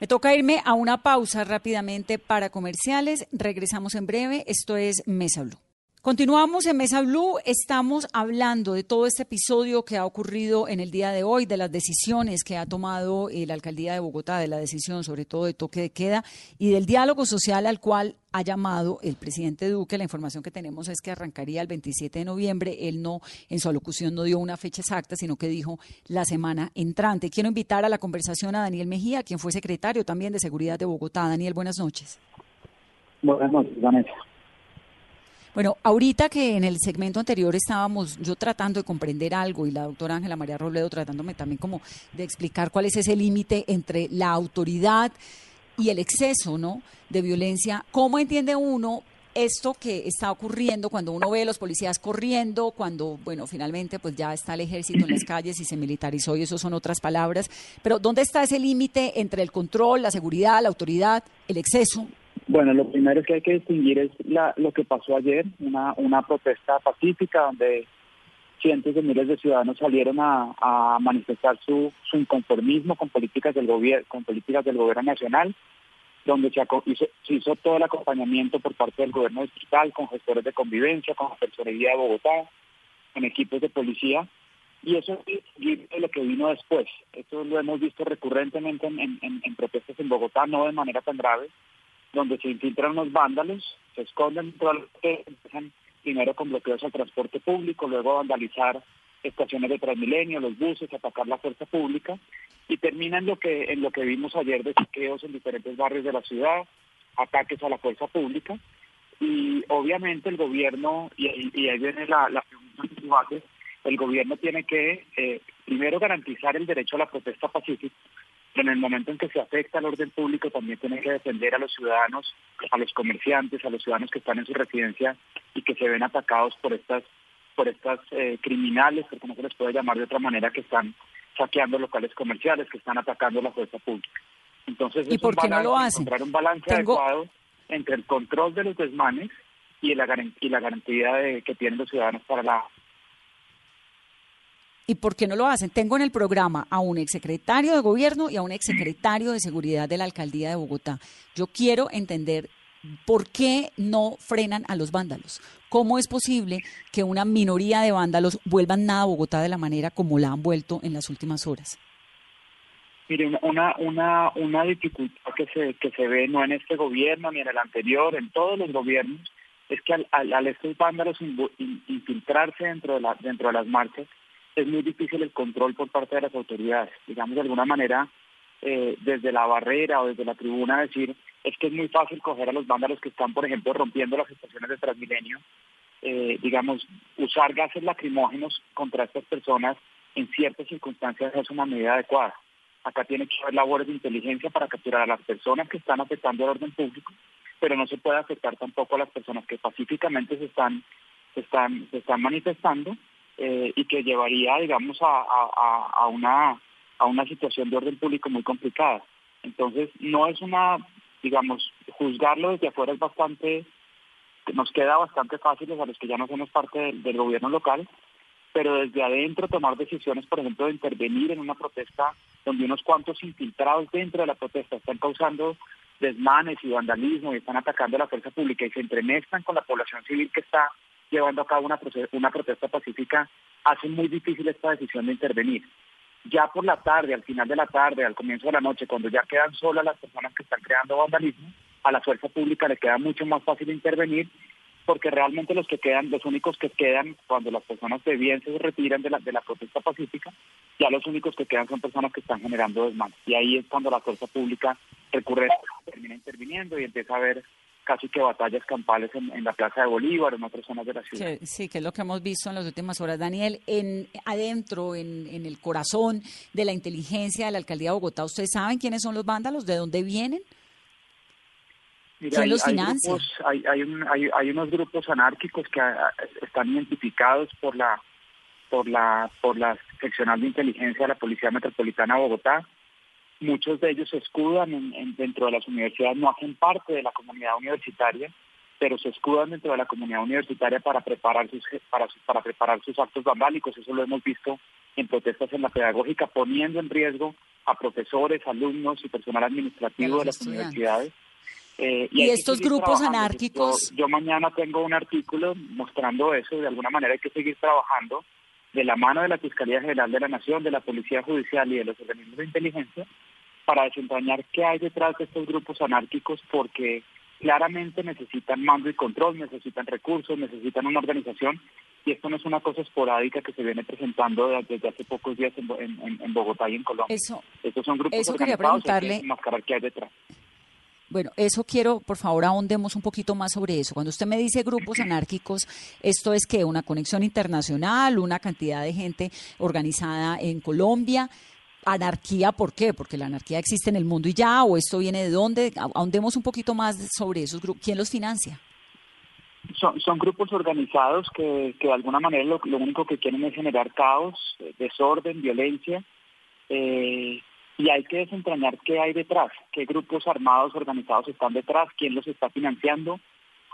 Me toca irme a una pausa rápidamente para comerciales. Regresamos en breve. Esto es Mesa Blue. Continuamos en Mesa Blue. Estamos hablando de todo este episodio que ha ocurrido en el día de hoy, de las decisiones que ha tomado eh, la alcaldía de Bogotá, de la decisión sobre todo de toque de queda y del diálogo social al cual ha llamado el presidente Duque. La información que tenemos es que arrancaría el 27 de noviembre. Él no, en su alocución no dio una fecha exacta, sino que dijo la semana entrante. Quiero invitar a la conversación a Daniel Mejía, quien fue secretario también de Seguridad de Bogotá. Daniel, buenas noches. Buenas noches, Vanessa. Bueno, ahorita que en el segmento anterior estábamos yo tratando de comprender algo y la doctora Ángela María Robledo tratándome también como de explicar cuál es ese límite entre la autoridad y el exceso, ¿no? De violencia. ¿Cómo entiende uno esto que está ocurriendo cuando uno ve a los policías corriendo, cuando, bueno, finalmente pues ya está el ejército en las calles y se militarizó y eso son otras palabras, pero ¿dónde está ese límite entre el control, la seguridad, la autoridad, el exceso? Bueno, lo primero que hay que distinguir es lo que pasó ayer, una, una protesta pacífica donde cientos de miles de ciudadanos salieron a, manifestar su, su, inconformismo con políticas del gobierno, con políticas del gobierno nacional, donde se, hizo, se, hizo, todo el acompañamiento por parte del gobierno distrital, con gestores de convivencia, con la personería de Bogotá, con equipos de policía, y eso es lo que vino después. Esto lo hemos visto recurrentemente en, en, en protestas en Bogotá, no de manera tan grave, donde se infiltran unos vándalos, se esconden todas las empiezan primero con bloqueos al transporte público, luego vandalizar estaciones de Transmilenio, los buses, atacar la fuerza pública y termina en lo que en lo que vimos ayer de saqueos en diferentes barrios de la ciudad, ataques a la fuerza pública y obviamente el gobierno y, ahí viene la, la pregunta el gobierno tiene que eh, primero garantizar el derecho a la protesta pacífica en el momento en que se afecta al orden público también tiene que defender a los ciudadanos, a los comerciantes, a los ciudadanos que están en su residencia y que se ven atacados por estas por estas eh, criminales, porque no se les puede llamar de otra manera, que están saqueando locales comerciales, que están atacando la fuerza pública. Entonces, ¿Y por qué no lo hacen? Encontrar un balance adecuado entre el control de los desmanes y la, y la garantía de, que tienen los ciudadanos para la ¿Y por qué no lo hacen? Tengo en el programa a un exsecretario de gobierno y a un exsecretario de seguridad de la alcaldía de Bogotá. Yo quiero entender por qué no frenan a los vándalos. ¿Cómo es posible que una minoría de vándalos vuelvan nada a Bogotá de la manera como la han vuelto en las últimas horas? Mire, una, una, una dificultad que se, que se ve no en este gobierno ni en el anterior, en todos los gobiernos, es que al, al, estos vándalos infiltrarse dentro de, la, dentro de las marchas, es muy difícil el control por parte de las autoridades. Digamos, de alguna manera, eh, desde la barrera o desde la tribuna decir, es que es muy fácil coger a los vándalos que están, por ejemplo, rompiendo las estaciones de Transmilenio, eh, digamos, usar gases lacrimógenos contra estas personas en ciertas circunstancias es una medida adecuada. Acá tiene que haber labores de inteligencia para capturar a las personas que están afectando el orden público, pero no se puede afectar tampoco a las personas que pacíficamente se están, se están, se están manifestando eh, y que llevaría, digamos, a, una, a una situación de orden público muy complicada. Entonces, no es una, digamos, juzgarlo desde afuera es bastante, nos queda bastante fácil a los que ya no somos parte del, gobierno local, pero desde adentro tomar decisiones, por ejemplo, de intervenir en una protesta donde unos cuantos infiltrados dentro de la protesta están causando desmanes y vandalismo y están atacando a la fuerza pública y se entremezclan con la población civil que está llevando a cabo una, una protesta pacífica, hace muy difícil esta decisión de intervenir. Ya por la tarde, al final de la tarde, al comienzo de la noche, cuando ya quedan solas las personas que están creando vandalismo, a la fuerza pública le queda mucho más fácil intervenir porque realmente los que quedan, los únicos que quedan cuando las personas de bien se retiran de la, de la protesta pacífica, ya los únicos que quedan son personas que están generando desmanes. Y ahí es cuando la fuerza pública recurre, termina interviniendo y empieza a ver casi que batallas campales en, la Plaza de Bolívar en otras zonas de la ciudad. sí, que es lo que hemos visto en las últimas horas. Daniel, en adentro, en, el corazón de la inteligencia de la Alcaldía de Bogotá, ¿ustedes saben quiénes son los vándalos? ¿De dónde vienen? ¿Quién los financia? Hay, hay, hay, unos grupos anárquicos que ah, están identificados por la por la por la seccional de inteligencia de la Policía Metropolitana de Bogotá Muchos de ellos se escudan en, dentro de las universidades, no hacen parte de la comunidad universitaria, pero se escudan dentro de la comunidad universitaria para preparar sus para, para preparar sus actos vandálicos. Eso lo hemos visto en protestas en la pedagógica, poniendo en riesgo a profesores, alumnos y personal administrativo de, las universidades. Eh, y, estos grupos anárquicos. Yo, yo, mañana tengo un artículo mostrando eso. De alguna manera hay que seguir trabajando de la mano de la Fiscalía General de la Nación, de la Policía Judicial y de los organismos de inteligencia para desentrañar qué hay detrás de estos grupos anárquicos porque claramente necesitan mando y control, necesitan recursos, necesitan una organización y esto no es una cosa esporádica que se viene presentando desde hace pocos días en, Bogotá y en Colombia. Eso, Estos son grupos eso quería preguntarle. qué hay detrás. Bueno, eso quiero, por favor, ahondemos un poquito más sobre eso. Cuando usted me dice grupos anárquicos, ¿esto es que una conexión internacional, una cantidad de gente organizada en Colombia? ¿Anarquía por qué? Porque la anarquía existe en el mundo y ya, o esto viene de dónde? Ahondemos un poquito más sobre esos grupos. ¿Quién los financia? Son, son grupos organizados que, que de alguna manera lo, lo único que quieren es generar caos, eh, desorden, violencia, eh, y hay que desentrañar qué hay detrás, qué grupos armados organizados están detrás, quién los está financiando.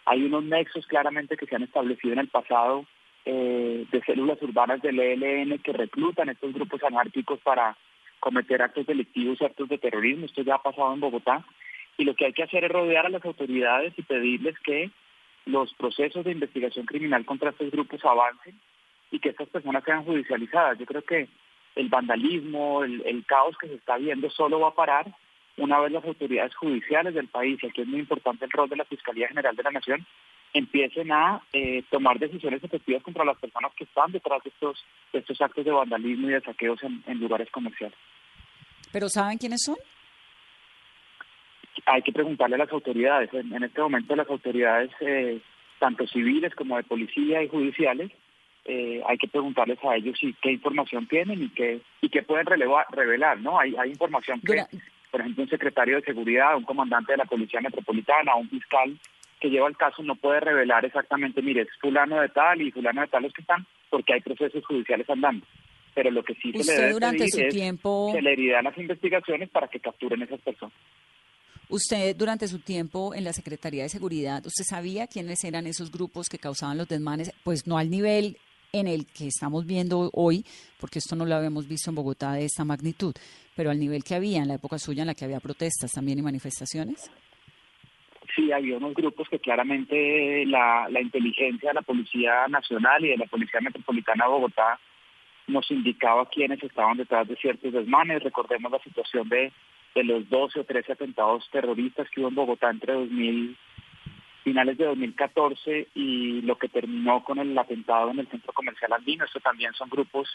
Hay unos nexos claramente que se han establecido en el pasado eh, de células urbanas del ELN que reclutan estos grupos anárquicos para cometer actos delictivos y actos de terrorismo. Esto ya ha pasado en Bogotá. Y lo que hay que hacer es rodear a las autoridades y pedirles que los procesos de investigación criminal contra estos grupos avancen y que estas personas sean judicializadas. Yo creo que el vandalismo, el, caos que se está viendo solo va a parar una vez las autoridades judiciales del país, y aquí es muy importante el rol de la Fiscalía General de la Nación, empiecen a eh, tomar decisiones efectivas contra las personas que están detrás de estos, estos actos de vandalismo y de saqueos en, lugares comerciales. ¿Pero saben quiénes son? Hay que preguntarle a las autoridades. En, este momento las autoridades, eh, tanto civiles como de policía y judiciales, eh, hay que preguntarles a ellos si qué información tienen y qué y qué pueden relevar, revelar, ¿no? Hay, hay información que, por ejemplo, un secretario de seguridad, un comandante de la policía metropolitana, un fiscal que lleva el caso no puede revelar exactamente, mire, es fulano de tal y fulano de tal los que están, porque hay procesos judiciales andando. Pero lo que sí se le debe durante su es tiempo... celeridad las investigaciones para que capturen esas personas. Usted, durante su tiempo en la Secretaría de Seguridad, ¿usted sabía quiénes eran esos grupos que causaban los desmanes? Pues no al nivel en el que estamos viendo hoy, porque esto no lo habíamos visto en Bogotá de esta magnitud, pero al nivel que había en la época suya en la que había protestas también y manifestaciones. Sí, había unos grupos que claramente la, inteligencia de la Policía Nacional y de la Policía Metropolitana de Bogotá nos indicaba quiénes estaban detrás de ciertos desmanes. Recordemos la situación de, de los 12 o 13 atentados terroristas que hubo en Bogotá entre 2000 finales de 2014 y lo que terminó con el atentado en el centro comercial andino. Esto también son grupos,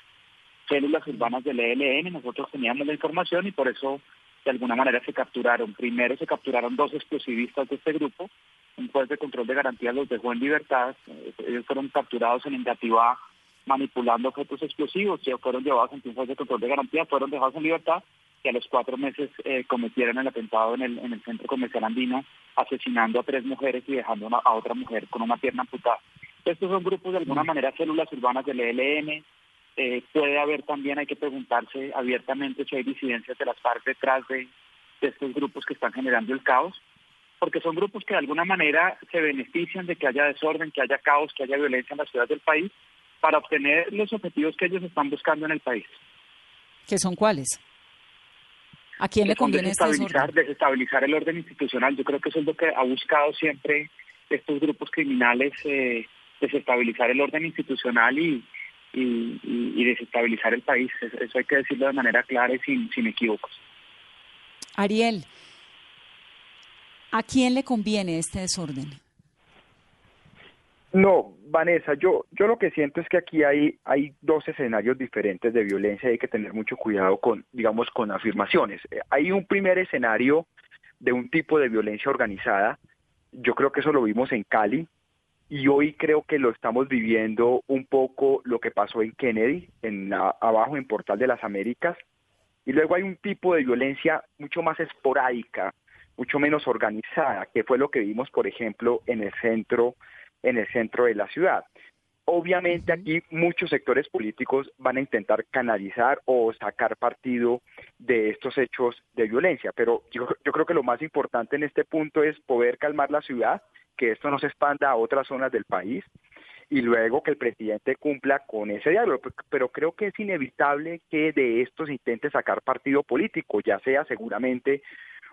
células urbanas del ELN. Nosotros teníamos la información y por eso de alguna manera se capturaron. Primero se capturaron dos explosivistas de este grupo. Un juez de control de garantía los dejó en libertad. Eh, ellos fueron capturados en negativa manipulando objetos explosivos. Ya fueron llevados ante un de control de garantía, fueron dejados en libertad y a los cuatro meses eh, cometieron el atentado en el, en el centro comercial andino, asesinando a tres mujeres y dejando a otra mujer con una pierna amputada. Estos son grupos de alguna mm. manera células urbanas del ELN. Eh, puede haber también, hay que preguntarse abiertamente si hay disidencias de las partes detrás de, de estos grupos que están generando el caos, porque son grupos que de alguna manera se benefician de que haya desorden, que haya caos, que haya violencia en las ciudades del país, para obtener los objetivos que ellos están buscando en el país. ¿Qué son cuáles? ¿A quién le conviene este desestabilizar, desestabilizar el orden institucional. Yo creo que eso es lo que ha buscado siempre estos grupos criminales, eh, desestabilizar el orden institucional y, y, desestabilizar el país. Eso hay que decirlo de manera clara y sin, sin equívocos. Ariel, ¿a quién le conviene este desorden? No, Vanessa, yo, yo lo que siento es que aquí hay, hay dos escenarios diferentes de violencia y hay que tener mucho cuidado con, digamos, con afirmaciones. Eh, hay un primer escenario de un tipo de violencia organizada, yo creo que eso lo vimos en Cali y hoy creo que lo estamos viviendo un poco lo que pasó en Kennedy, en abajo en Portal de las Américas, y luego hay un tipo de violencia mucho más esporádica, mucho menos organizada, que fue lo que vimos, por ejemplo, en el centro en el centro de la ciudad. Obviamente aquí muchos sectores políticos van a intentar canalizar o sacar partido de estos hechos de violencia, pero yo, creo que lo más importante en este punto es poder calmar la ciudad, que esto no se expanda a otras zonas del país y luego que el presidente cumpla con ese diálogo. Pero creo que es inevitable que de esto se intente sacar partido político, ya sea seguramente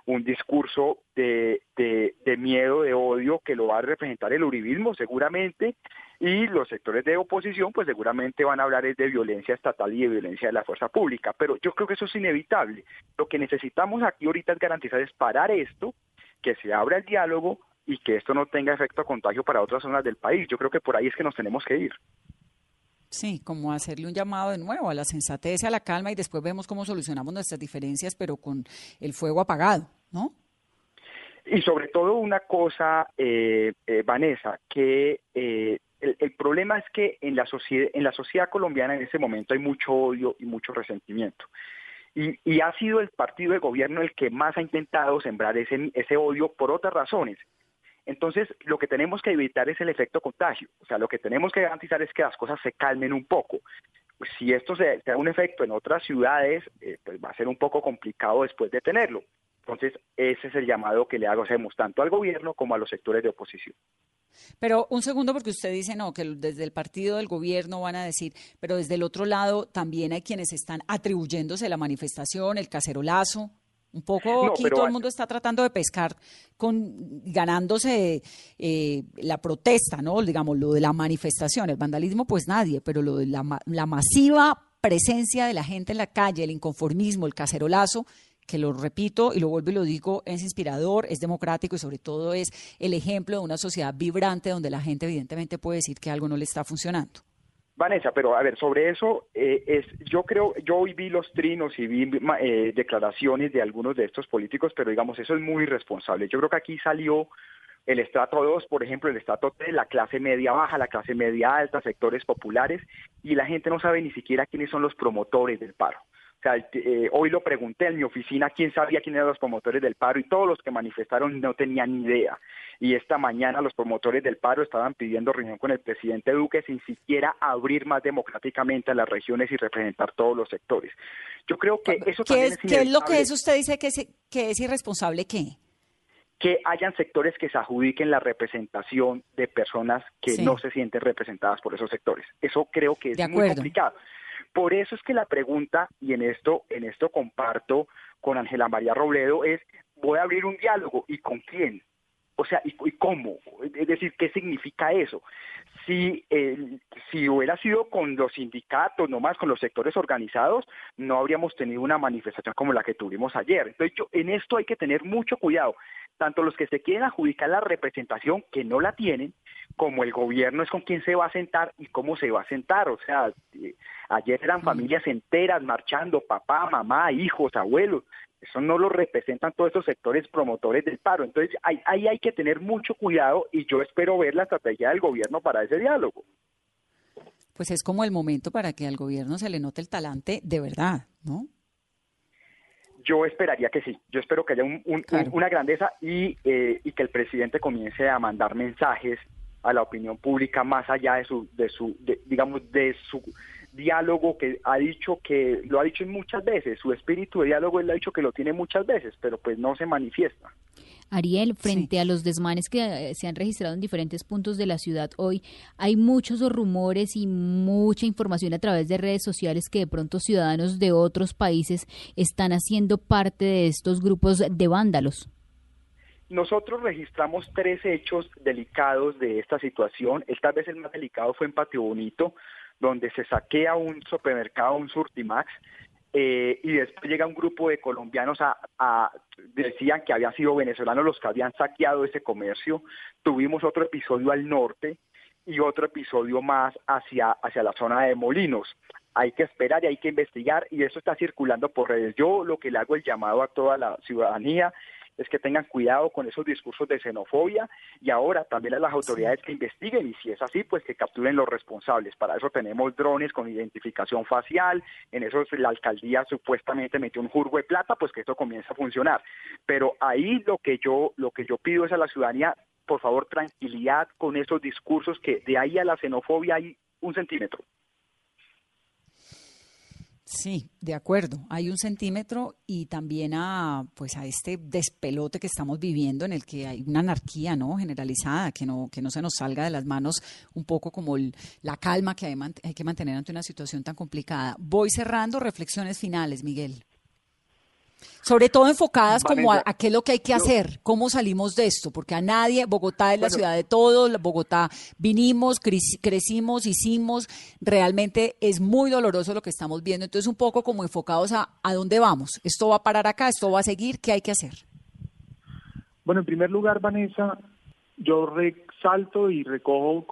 un discurso de, de, miedo, de odio, que lo va a representar el uribismo seguramente, y los sectores de oposición pues seguramente van a hablar de violencia estatal y de violencia de la fuerza pública, pero yo creo que eso es inevitable. Lo que necesitamos aquí ahorita es garantizar es parar esto, que se abra el diálogo y que esto no tenga efecto contagio para otras zonas del país. Yo creo que por ahí es que nos tenemos que ir. Sí, como hacerle un llamado de nuevo a la sensatez, a la calma y después vemos cómo solucionamos nuestras diferencias, pero con el fuego apagado, ¿no? Y sobre todo una cosa, eh, eh, Vanessa, que eh, el, problema es que en la, sociedad, en la sociedad colombiana en ese momento hay mucho odio y mucho resentimiento. Y, y, ha sido el partido de gobierno el que más ha intentado sembrar ese, ese odio por otras razones. Entonces, lo que tenemos que evitar es el efecto contagio. O sea, lo que tenemos que garantizar es que las cosas se calmen un poco. Pues si esto se, da un efecto en otras ciudades, eh, pues va a ser un poco complicado después de tenerlo. Entonces, ese es el llamado que le hacemos tanto al gobierno como a los sectores de oposición. Pero un segundo, porque usted dice no, que desde el partido del gobierno van a decir, pero desde el otro lado también hay quienes están atribuyéndose la manifestación, el cacerolazo. Un poco aquí todo el mundo está tratando de pescar con ganándose eh, la protesta, ¿no? Digamos, lo de la manifestación, el vandalismo, pues nadie, pero lo de la, la masiva presencia de la gente en la calle, el inconformismo, el cacerolazo, que lo repito y lo vuelvo y lo digo, es inspirador, es democrático y sobre todo es el ejemplo de una sociedad vibrante donde la gente evidentemente puede decir que algo no le está funcionando. Vanessa, pero a ver, sobre eso, eh, es, yo creo, yo hoy vi los trinos y vi eh, declaraciones de algunos de estos políticos, pero digamos, eso es muy irresponsable. Yo creo que aquí salió el estrato 2, por ejemplo, el estrato 3, la clase media baja, la clase media alta, sectores populares, y la gente no sabe ni siquiera quiénes son los promotores del paro. O sea, eh, hoy lo pregunté en mi oficina quién sabía quién eran los promotores del paro y todos los que manifestaron no tenían ni idea. Y esta mañana los promotores del paro estaban pidiendo reunión con el presidente Duque sin siquiera abrir más democráticamente a las regiones y representar todos los sectores. Yo creo que eso ¿Qué es, ¿Qué es lo que eso usted dice que es, que es irresponsable qué? que hayan sectores que se adjudiquen la representación de personas que no se sienten representadas por esos sectores. Eso creo que es muy complicado. Por eso es que la pregunta, y en esto, en esto comparto con Ángela María Robledo, es, voy a abrir un diálogo, ¿y con quién? O sea, ¿y, cómo? Es decir, ¿qué significa eso? Si, si hubiera sido con los sindicatos, no más con los sectores organizados, no habríamos tenido una manifestación como la que tuvimos ayer. Entonces, en esto hay que tener mucho cuidado tanto los que se quieren adjudicar la representación que no la tienen, como el gobierno es con quién se va a sentar y cómo se va a sentar. O sea, eh, ayer eran familias enteras marchando, papá, mamá, hijos, abuelos. Eso no lo representan todos esos sectores promotores del paro. Entonces, ahí, ahí hay que tener mucho cuidado y yo espero ver la estrategia del gobierno para ese diálogo. Pues es como el momento para que al gobierno se le note el talante de verdad, ¿no? Yo esperaría que sí. Yo espero que haya una grandeza y, eh, y que el presidente comience a mandar mensajes a la opinión pública más allá de su, de su, digamos, de su diálogo que ha dicho que lo ha dicho muchas veces, su espíritu de diálogo él ha dicho que lo tiene muchas veces, pero pues no se manifiesta. Ariel, frente a los desmanes que eh, se han registrado en diferentes puntos de la ciudad hoy, hay muchos rumores y mucha información a través de redes sociales que de pronto ciudadanos de otros países están haciendo parte de estos grupos de vándalos. Nosotros registramos tres hechos delicados de esta situación. Esta vez el más delicado fue en Patio Bonito, donde se saquea un supermercado, un Surtimax, eh, y después llega un grupo de colombianos a, decían que habían sido venezolanos los que habían saqueado ese comercio. Tuvimos otro episodio al norte y otro episodio más hacia, hacia la zona de Molinos. Hay que esperar y hay que investigar y eso está circulando por redes. Yo lo que le hago el llamado a toda la ciudadanía es que tengan cuidado con esos discursos de xenofobia y ahora también a las autoridades que investiguen y si es así, pues que capturen los responsables. Para eso tenemos drones con identificación facial, en eso la alcaldía supuestamente metió un jurgo de plata, pues que esto comienza a funcionar. Pero ahí lo que yo lo que yo pido es a la ciudadanía, por favor, tranquilidad con esos discursos que de ahí a la xenofobia hay un centímetro. Sí, de acuerdo. Hay un centímetro y también a pues a este despelote que estamos viviendo en el que hay una anarquía, ¿no? generalizada, que no que no se nos salga de las manos un poco como la calma que hay, hay que mantener ante una situación tan complicada. Voy cerrando reflexiones finales, Miguel. Sobre todo enfocadas como a, qué es lo que hay que hacer, cómo salimos de esto, porque a nadie, Bogotá es la ciudad de todos, Bogotá vinimos, crecimos, hicimos, realmente es muy doloroso lo que estamos viendo, entonces un poco como enfocados a a dónde vamos, esto va a parar acá, esto va a seguir, ¿qué hay que hacer? Bueno, en primer lugar, Vanessa, yo resalto y recojo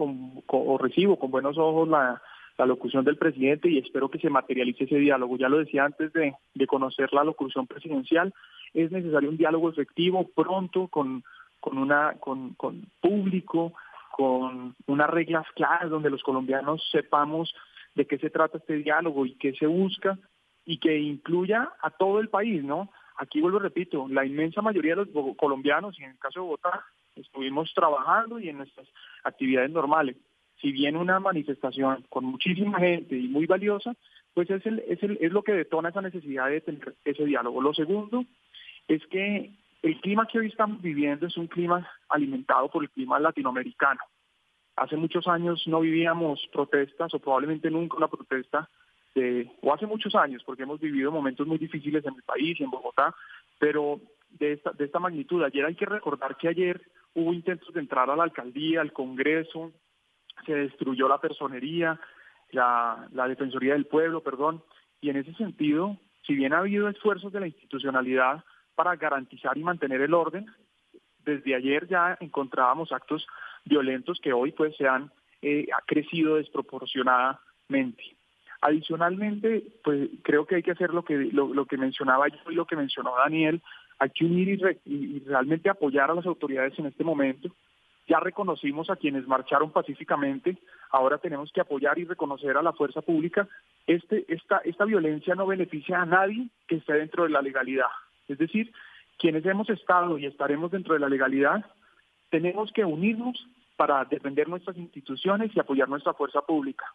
o recibo con buenos ojos la la locución del presidente y espero que se materialice ese diálogo. Ya lo decía antes de, conocer la locución presidencial, es necesario un diálogo efectivo, pronto, con, con, una, con, con público, con unas reglas claras donde los colombianos sepamos de qué se trata este diálogo y qué se busca y que incluya a todo el país, ¿no? Aquí vuelvo repito, la inmensa mayoría de los colombianos, y en el caso de Bogotá, estuvimos trabajando y en nuestras actividades normales. Si viene una manifestación con muchísima gente y muy valiosa, pues es, el, es, el, es lo que detona esa necesidad de tener ese diálogo. Lo segundo es que el clima que hoy estamos viviendo es un clima alimentado por el clima latinoamericano. Hace muchos años no vivíamos protestas o probablemente nunca una protesta de, o hace muchos años, porque hemos vivido momentos muy difíciles en el país en Bogotá, pero de esta, de esta magnitud. Ayer hay que recordar que ayer hubo intentos de entrar a la alcaldía, al Congreso, se destruyó la personería, la, Defensoría del Pueblo, perdón, y en ese sentido, si bien ha habido esfuerzos de la institucionalidad, para garantizar y mantener el orden. Desde ayer ya encontrábamos actos violentos que hoy pues se han eh, crecido desproporcionadamente. Adicionalmente, pues creo que hay que hacer lo que lo, que mencionaba yo y lo que mencionó Daniel, hay que unir y, y, realmente apoyar a las autoridades en este momento. Ya reconocimos a quienes marcharon pacíficamente, ahora tenemos que apoyar y reconocer a la fuerza pública. Este, esta, esta violencia no beneficia a nadie que esté dentro de la legalidad. Es decir, quienes hemos estado y estaremos dentro de la legalidad, tenemos que unirnos para defender nuestras instituciones y apoyar nuestra fuerza pública.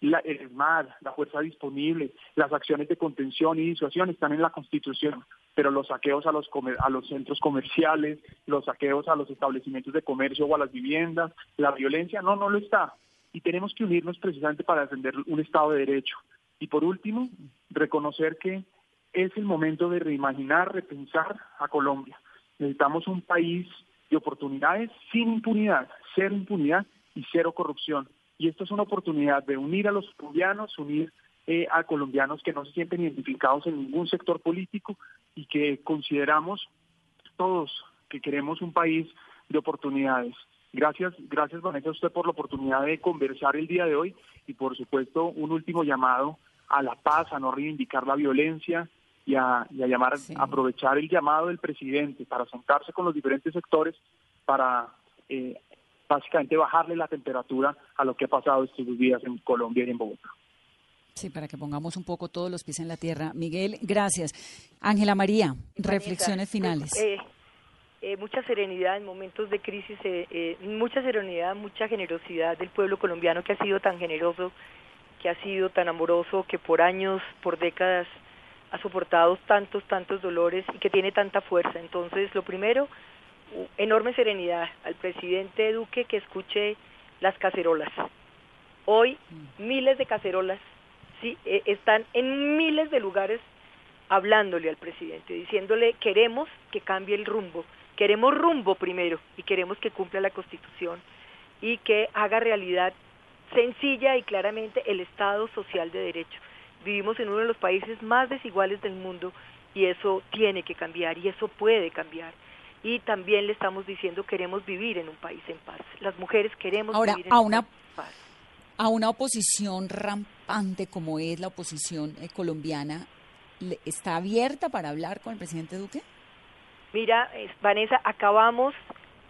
La, el MAD, la fuerza disponible, las acciones de contención y disuasión están en la Constitución, pero los saqueos a los, a los centros comerciales, los saqueos a los establecimientos de comercio o a las viviendas, la violencia, no, no lo está. Y tenemos que unirnos precisamente para defender un Estado de Derecho. Y por último, reconocer que es el momento de reimaginar, repensar a Colombia. Necesitamos un país de oportunidades sin impunidad, cero impunidad y cero corrupción. Y esto es una oportunidad de unir a los colombianos, unir eh, a colombianos que no se sienten identificados en ningún sector político y que consideramos todos que queremos un país de oportunidades. Gracias, gracias Vanessa a usted por la oportunidad de conversar el día de hoy y por supuesto un último llamado a la paz, a no reivindicar la violencia, y a, llamar, aprovechar el llamado del presidente para sentarse con los diferentes sectores para eh, básicamente bajarle la temperatura a lo que ha pasado estos días en Colombia y en Bogotá. Sí, para que pongamos un poco todos los pies en la tierra. Miguel, gracias. Ángela María, reflexiones pues, finales. Eh, eh, mucha serenidad en momentos de crisis, mucha serenidad, mucha generosidad del pueblo colombiano que ha sido tan generoso, que ha sido tan amoroso, que por años, por décadas ha soportado tantos, tantos dolores y que tiene tanta fuerza. Entonces, lo primero, enorme serenidad al presidente Duque que escuche las cacerolas. Hoy miles de cacerolas sí, eh, están en miles de lugares hablándole al presidente, diciéndole queremos que cambie el rumbo, queremos rumbo primero y queremos que cumpla la constitución y que haga realidad sencilla y claramente el Estado social de derecho vivimos en uno de los países más desiguales del mundo y eso tiene que cambiar y eso puede cambiar. Y también le estamos diciendo queremos vivir en un país en paz. Las mujeres queremos vivir en a un una, país en paz. A una oposición rampante como es la oposición eh, colombiana, ¿está abierta para hablar con el presidente Duque? Mira, Vanessa, acabamos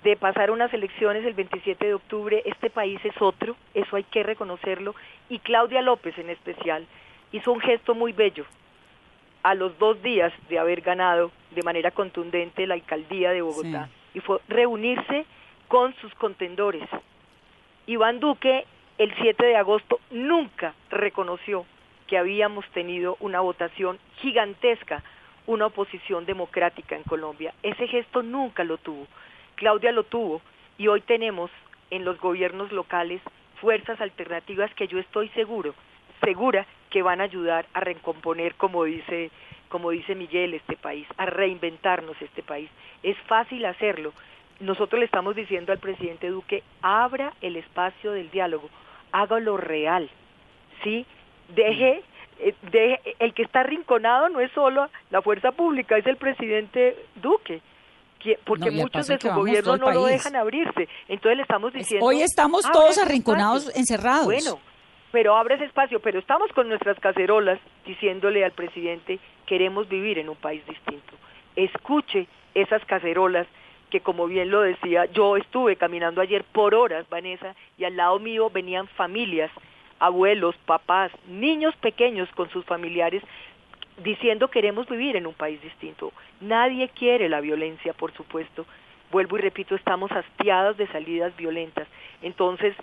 de pasar unas elecciones el 27 de octubre. Este país es otro, eso hay que reconocerlo. Y Claudia López en especial hizo un gesto muy bello a los dos días de haber ganado de manera contundente la alcaldía de Bogotá y fue reunirse con sus contendores. Iván Duque el 7 de agosto nunca reconoció que habíamos tenido una votación gigantesca, una oposición democrática en Colombia. Ese gesto nunca lo tuvo. Claudia lo tuvo y hoy tenemos en los gobiernos locales fuerzas alternativas que yo estoy seguro, segura que van a ayudar a recomponer, como dice, como dice Miguel, este país, a reinventarnos este país. Es fácil hacerlo. Nosotros le estamos diciendo al presidente Duque, abra el espacio del diálogo, hágalo real, ¿sí? Deje, eh, deje, el que está arrinconado no es solo la fuerza pública, es el presidente Duque porque muchos de su gobierno no lo dejan abrirse. Entonces le estamos diciendo... Hoy estamos todos arrinconados, encerrados. Bueno, pero abre ese espacio, pero estamos con nuestras cacerolas diciéndole al presidente, queremos vivir en un país distinto. Escuche esas cacerolas que como bien lo decía, yo estuve caminando ayer por horas, Vanessa, y al lado mío venían familias, abuelos, papás, niños pequeños con sus familiares diciendo queremos vivir en un país distinto. Nadie quiere la violencia, por supuesto. vuelvo y repito, estamos hastiados de salidas violentas. Entonces,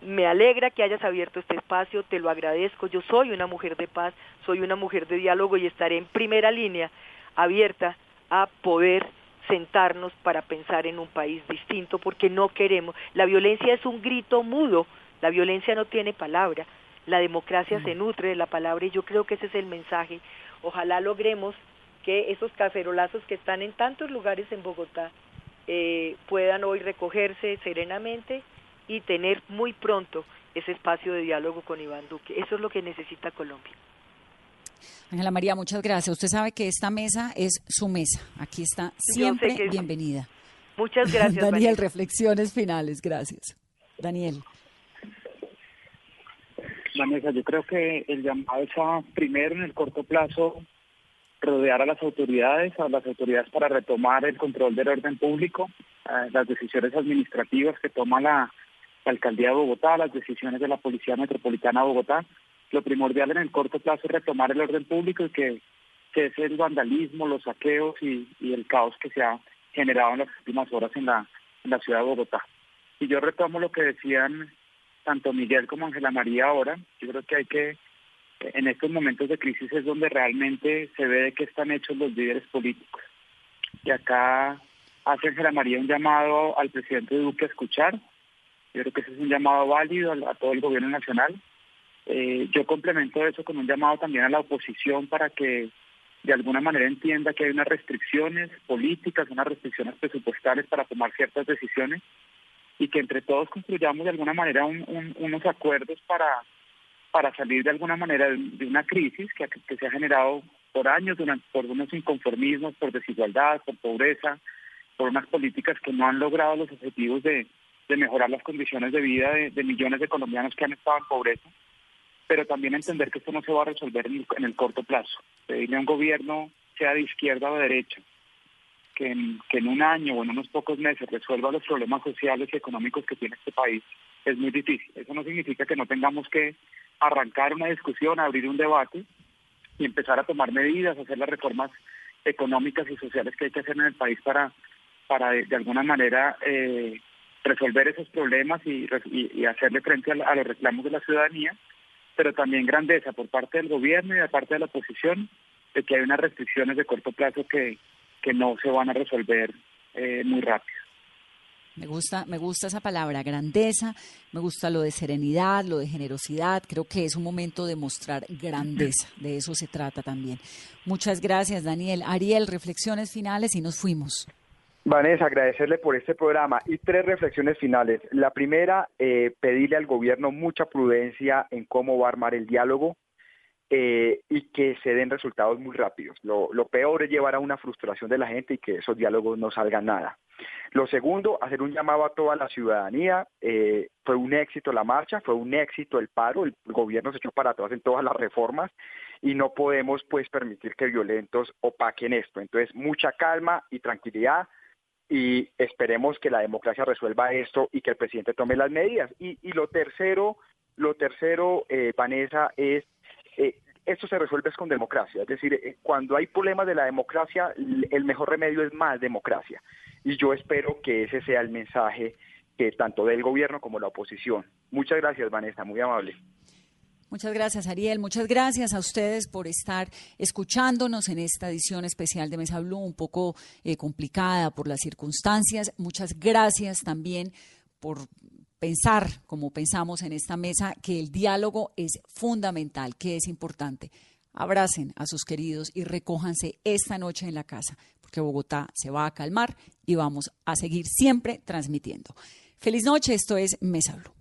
me alegra que hayas abierto este espacio, te lo agradezco. Yo soy una mujer de paz, soy una mujer de diálogo y estaré en primera línea abierta a poder sentarnos para pensar en un país distinto porque no queremos. La violencia es un grito mudo, la violencia no tiene palabra, la democracia se nutre de la palabra y yo creo que ese es el mensaje. Ojalá logremos que esos cacerolazos que están en tantos lugares en Bogotá eh, puedan hoy recogerse serenamente y tener muy pronto ese espacio de diálogo con Iván Duque. Eso es lo que necesita Colombia. Ángela María, muchas gracias. Usted sabe que esta mesa es su mesa. Aquí está siempre bienvenida. Muchas gracias. Daniel, reflexiones finales. Gracias. Daniel. Vanessa, yo creo que el llamado es a, primero, en el corto plazo, rodear a las autoridades, a las autoridades para retomar el control del orden público, las decisiones administrativas que toma la, la Alcaldía de Bogotá, las decisiones de la Policía Metropolitana de Bogotá, lo primordial en el corto plazo es retomar el orden público y que, es el vandalismo, los saqueos y, el caos que se ha generado en las últimas horas en la, en la ciudad de Bogotá. Y yo retomo lo que decían tanto Miguel como Ángela María ahora, yo creo que hay que, en estos momentos de crisis es donde realmente se ve de qué están hechos los líderes políticos. Y acá hace Ángela María un llamado al presidente Duque a escuchar, yo creo que ese es un llamado válido a todo el gobierno nacional, eh, yo complemento eso con un llamado también a la oposición para que de alguna manera entienda que hay unas restricciones políticas, unas restricciones presupuestales para tomar ciertas decisiones y que entre todos construyamos de alguna manera unos acuerdos para, para salir de alguna manera de, una crisis que, se ha generado por años durante, por unos inconformismos, por desigualdad, por pobreza, por unas políticas que no han logrado los objetivos de, mejorar las condiciones de vida de millones de colombianos que han estado en pobreza pero también entender que esto no se va a resolver en el, corto plazo. Pedirle a un gobierno, sea de izquierda o de derecha, que en, un año o en unos pocos meses resuelva los problemas sociales y económicos que tiene este país, es muy difícil. Eso no significa que no tengamos que arrancar una discusión, abrir un debate y empezar a tomar medidas, hacer las reformas económicas y sociales que hay que hacer en el país para, para de, alguna manera eh, resolver esos problemas y, hacerle frente a los reclamos de la ciudadanía pero también grandeza por parte del gobierno y de parte de la oposición de que hay unas restricciones de corto plazo que, que no se van a resolver eh, muy rápido. Me gusta, me gusta esa palabra, grandeza, me gusta lo de serenidad, lo de generosidad, creo que es un momento de mostrar grandeza, de eso se trata también. Muchas gracias, Daniel. Ariel, reflexiones finales y nos fuimos. Vanessa, agradecerle por este programa y tres reflexiones finales. La primera, eh, pedirle al gobierno mucha prudencia en cómo va a armar el diálogo eh, y que se den resultados muy rápidos. Lo, peor es llevar a una frustración de la gente y que esos diálogos no salgan nada. Lo segundo, hacer un llamado a toda la ciudadanía. Eh, fue un éxito la marcha, fue un éxito el paro, el gobierno se echó para atrás en todas las reformas y no podemos pues permitir que violentos opaquen esto. Entonces, mucha calma y tranquilidad y esperemos que la democracia resuelva esto y que el presidente tome las medidas. Y, y lo tercero, lo tercero, eh, Vanessa, es eh, esto se resuelve con democracia. Es decir, eh, cuando hay problemas de la democracia, el mejor remedio es más democracia. Y yo espero que ese sea el mensaje que tanto del gobierno como la oposición. Muchas gracias, Vanessa, muy amable. Muchas gracias, Ariel. Muchas gracias a ustedes por estar escuchándonos en esta edición especial de Mesa Blue, un poco eh, complicada por las circunstancias. Muchas gracias también por pensar, como pensamos en esta mesa, que el diálogo es fundamental, que es importante. Abracen a sus queridos y recójanse esta noche en la casa, porque Bogotá se va a calmar y vamos a seguir siempre transmitiendo. Feliz noche, esto es Mesa Blue.